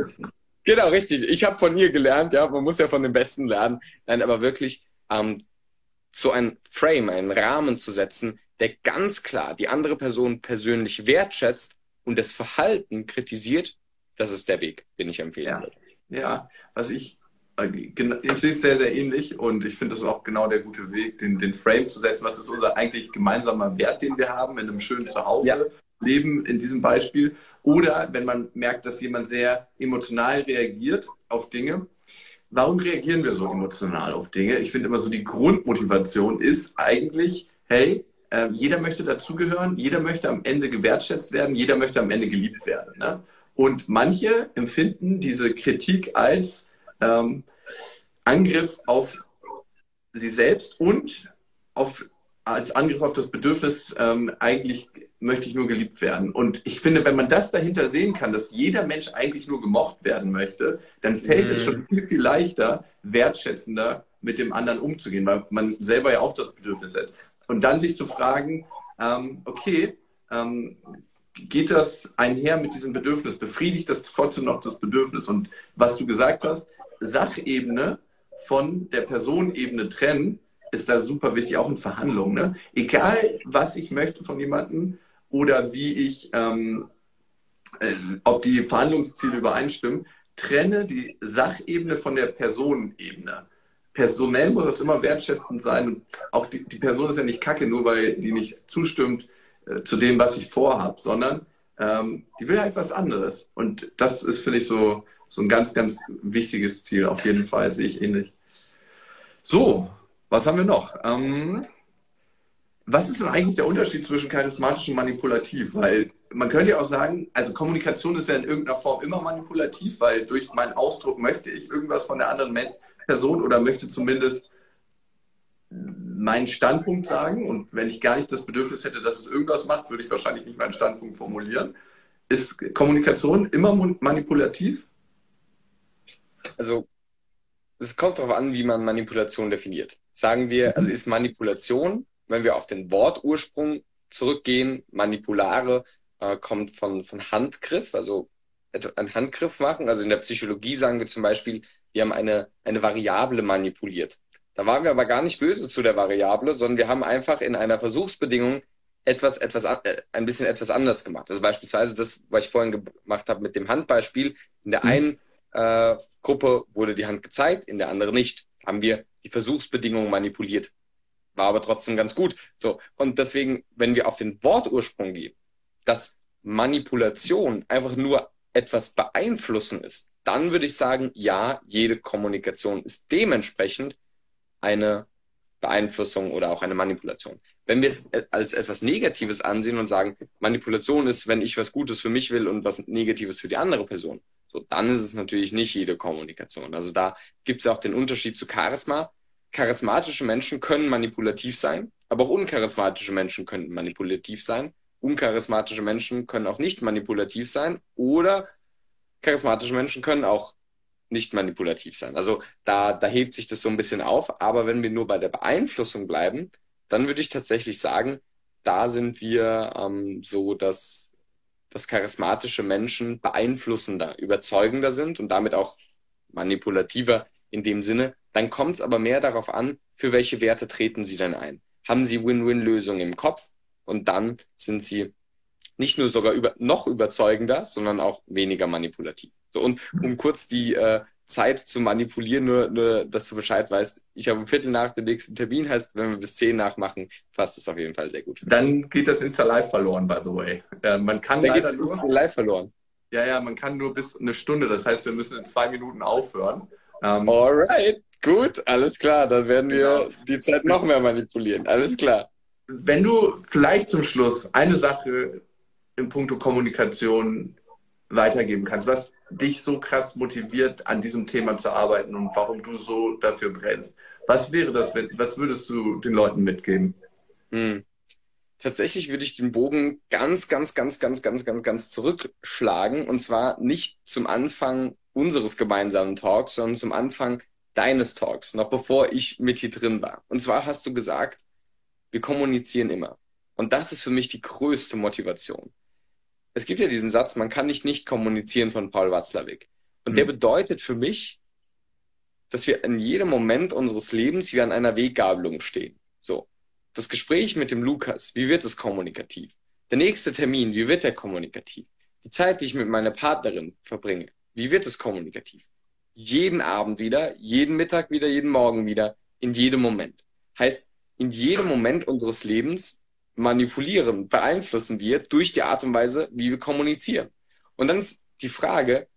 Genau, richtig. Ich habe von ihr gelernt, ja, man muss ja von den Besten lernen. Nein, aber wirklich ähm, so ein Frame, einen Rahmen zu setzen, der ganz klar die andere Person persönlich wertschätzt und das Verhalten kritisiert das ist der Weg, den ich empfehlen ja. würde. Ja, was ich, äh, ich sehe es sehr, sehr ähnlich und ich finde das auch genau der gute Weg, den, den Frame zu setzen. Was ist unser eigentlich gemeinsamer Wert, den wir haben in einem schönen Zuhause? Ja. Leben in diesem Beispiel. Oder wenn man merkt, dass jemand sehr emotional reagiert auf Dinge. Warum reagieren wir so emotional auf Dinge? Ich finde immer so, die Grundmotivation ist eigentlich, hey, äh, jeder möchte dazugehören, jeder möchte am Ende gewertschätzt werden, jeder möchte am Ende geliebt werden. Ne? Und manche empfinden diese Kritik als ähm, Angriff auf sie selbst und auf, als Angriff auf das Bedürfnis, ähm, eigentlich möchte ich nur geliebt werden. Und ich finde, wenn man das dahinter sehen kann, dass jeder Mensch eigentlich nur gemocht werden möchte, dann fällt mm. es schon mhm. viel, viel leichter, wertschätzender mit dem anderen umzugehen, weil man selber ja auch das Bedürfnis hat. Und dann sich zu fragen, ähm, okay, ähm, geht das einher mit diesem Bedürfnis? Befriedigt das trotzdem noch das Bedürfnis? Und was du gesagt hast, Sachebene von der Personebene trennen, ist da super wichtig, auch in Verhandlungen. Ne? Egal, was ich möchte von jemandem oder wie ich, ähm, äh, ob die Verhandlungsziele übereinstimmen, trenne die Sachebene von der Personenebene. Personell muss das immer wertschätzend sein. Auch die, die Person ist ja nicht kacke, nur weil die nicht zustimmt, äh, zu dem, was ich vorhabe, sondern ähm, die will halt was anderes. Und das ist, finde ich, so, so ein ganz, ganz wichtiges Ziel. Auf jeden Fall sehe ich ähnlich. So, was haben wir noch? Ähm, was ist denn eigentlich der Unterschied zwischen charismatisch und manipulativ? Weil man könnte ja auch sagen, also Kommunikation ist ja in irgendeiner Form immer manipulativ, weil durch meinen Ausdruck möchte ich irgendwas von der anderen Person oder möchte zumindest meinen Standpunkt sagen und wenn ich gar nicht das Bedürfnis hätte, dass es irgendwas macht, würde ich wahrscheinlich nicht meinen Standpunkt formulieren. Ist Kommunikation immer manipulativ? Also es kommt darauf an, wie man Manipulation definiert. Sagen wir, also ist Manipulation, wenn wir auf den Wortursprung zurückgehen, manipulare äh, kommt von, von Handgriff, also einen Handgriff machen. Also in der Psychologie sagen wir zum Beispiel, wir haben eine, eine Variable manipuliert. Da waren wir aber gar nicht böse zu der Variable, sondern wir haben einfach in einer Versuchsbedingung etwas, etwas, äh, ein bisschen etwas anders gemacht. Also beispielsweise das, was ich vorhin gemacht habe mit dem Handbeispiel. In der mhm. einen äh, Gruppe wurde die Hand gezeigt, in der anderen nicht. Haben wir die Versuchsbedingungen manipuliert. war aber trotzdem ganz gut. So. Und deswegen, wenn wir auf den Wortursprung gehen, dass Manipulation einfach nur etwas beeinflussen ist, dann würde ich sagen, ja, jede Kommunikation ist dementsprechend eine Beeinflussung oder auch eine Manipulation. Wenn wir es als etwas Negatives ansehen und sagen, Manipulation ist, wenn ich was Gutes für mich will und was Negatives für die andere Person, so dann ist es natürlich nicht jede Kommunikation. Also da gibt es auch den Unterschied zu Charisma. Charismatische Menschen können manipulativ sein, aber auch uncharismatische Menschen können manipulativ sein. Uncharismatische Menschen können auch nicht manipulativ sein oder charismatische Menschen können auch nicht manipulativ sein. Also da, da hebt sich das so ein bisschen auf. Aber wenn wir nur bei der Beeinflussung bleiben, dann würde ich tatsächlich sagen, da sind wir ähm, so, dass, dass charismatische Menschen beeinflussender, überzeugender sind und damit auch manipulativer in dem Sinne. Dann kommt es aber mehr darauf an, für welche Werte treten sie denn ein. Haben sie Win-Win-Lösungen im Kopf und dann sind sie nicht nur sogar über, noch überzeugender, sondern auch weniger manipulativ. So, und um kurz die äh, Zeit zu manipulieren, nur, nur, dass du Bescheid weißt. Ich habe ein Viertel nach dem nächsten Termin, heißt, wenn wir bis zehn nachmachen, passt es auf jeden Fall sehr gut. Dann geht das Insta Live verloren, by the way. Äh, man kann Dann geht das Insta Live verloren. Ja, ja, man kann nur bis eine Stunde. Das heißt, wir müssen in zwei Minuten aufhören. Ähm, Alright, gut, alles klar. Dann werden wir genau. die Zeit noch mehr manipulieren. Alles klar. Wenn du vielleicht zum Schluss eine Sache in puncto Kommunikation weitergeben kannst, was dich so krass motiviert, an diesem Thema zu arbeiten und warum du so dafür brennst. Was wäre das, was würdest du den Leuten mitgeben? Hm. Tatsächlich würde ich den Bogen ganz, ganz, ganz, ganz, ganz, ganz, ganz zurückschlagen. Und zwar nicht zum Anfang unseres gemeinsamen Talks, sondern zum Anfang deines Talks, noch bevor ich mit hier drin war. Und zwar hast du gesagt, wir kommunizieren immer. Und das ist für mich die größte Motivation es gibt ja diesen Satz, man kann nicht nicht kommunizieren von Paul Watzlawick. Und mhm. der bedeutet für mich, dass wir in jedem Moment unseres Lebens wie an einer Weggabelung stehen. So. Das Gespräch mit dem Lukas, wie wird es kommunikativ? Der nächste Termin, wie wird er kommunikativ? Die Zeit, die ich mit meiner Partnerin verbringe, wie wird es kommunikativ? Jeden Abend wieder, jeden Mittag wieder, jeden Morgen wieder, in jedem Moment. Heißt, in jedem Moment unseres Lebens manipulieren, beeinflussen wir durch die Art und Weise, wie wir kommunizieren. Und dann ist die Frage,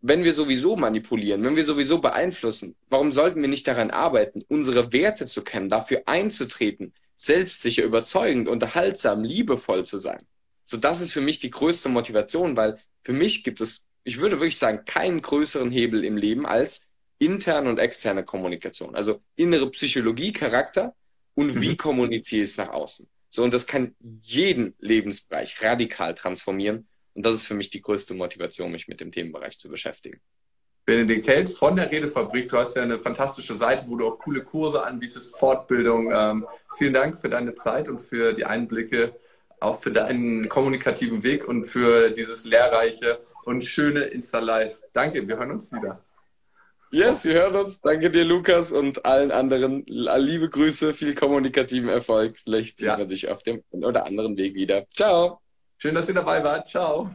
wenn wir sowieso manipulieren, wenn wir sowieso beeinflussen, warum sollten wir nicht daran arbeiten, unsere Werte zu kennen, dafür einzutreten, selbstsicher, überzeugend, unterhaltsam, liebevoll zu sein? So, das ist für mich die größte Motivation, weil für mich gibt es, ich würde wirklich sagen, keinen größeren Hebel im Leben als interne und externe Kommunikation. Also innere Psychologie, Charakter und wie mhm. kommuniziere ich es nach außen. So, und das kann jeden Lebensbereich radikal transformieren. Und das ist für mich die größte Motivation, mich mit dem Themenbereich zu beschäftigen. Benedikt Held von der Redefabrik. Du hast ja eine fantastische Seite, wo du auch coole Kurse anbietest, Fortbildung. Ähm, vielen Dank für deine Zeit und für die Einblicke, auch für deinen kommunikativen Weg und für dieses lehrreiche und schöne Insta-Live. Danke, wir hören uns wieder. Yes, wir hören uns. Danke dir, Lukas, und allen anderen. Liebe Grüße, viel kommunikativen Erfolg. Vielleicht sehen ja. wir dich auf dem oder anderen Weg wieder. Ciao. Schön, dass ihr dabei wart. Ciao.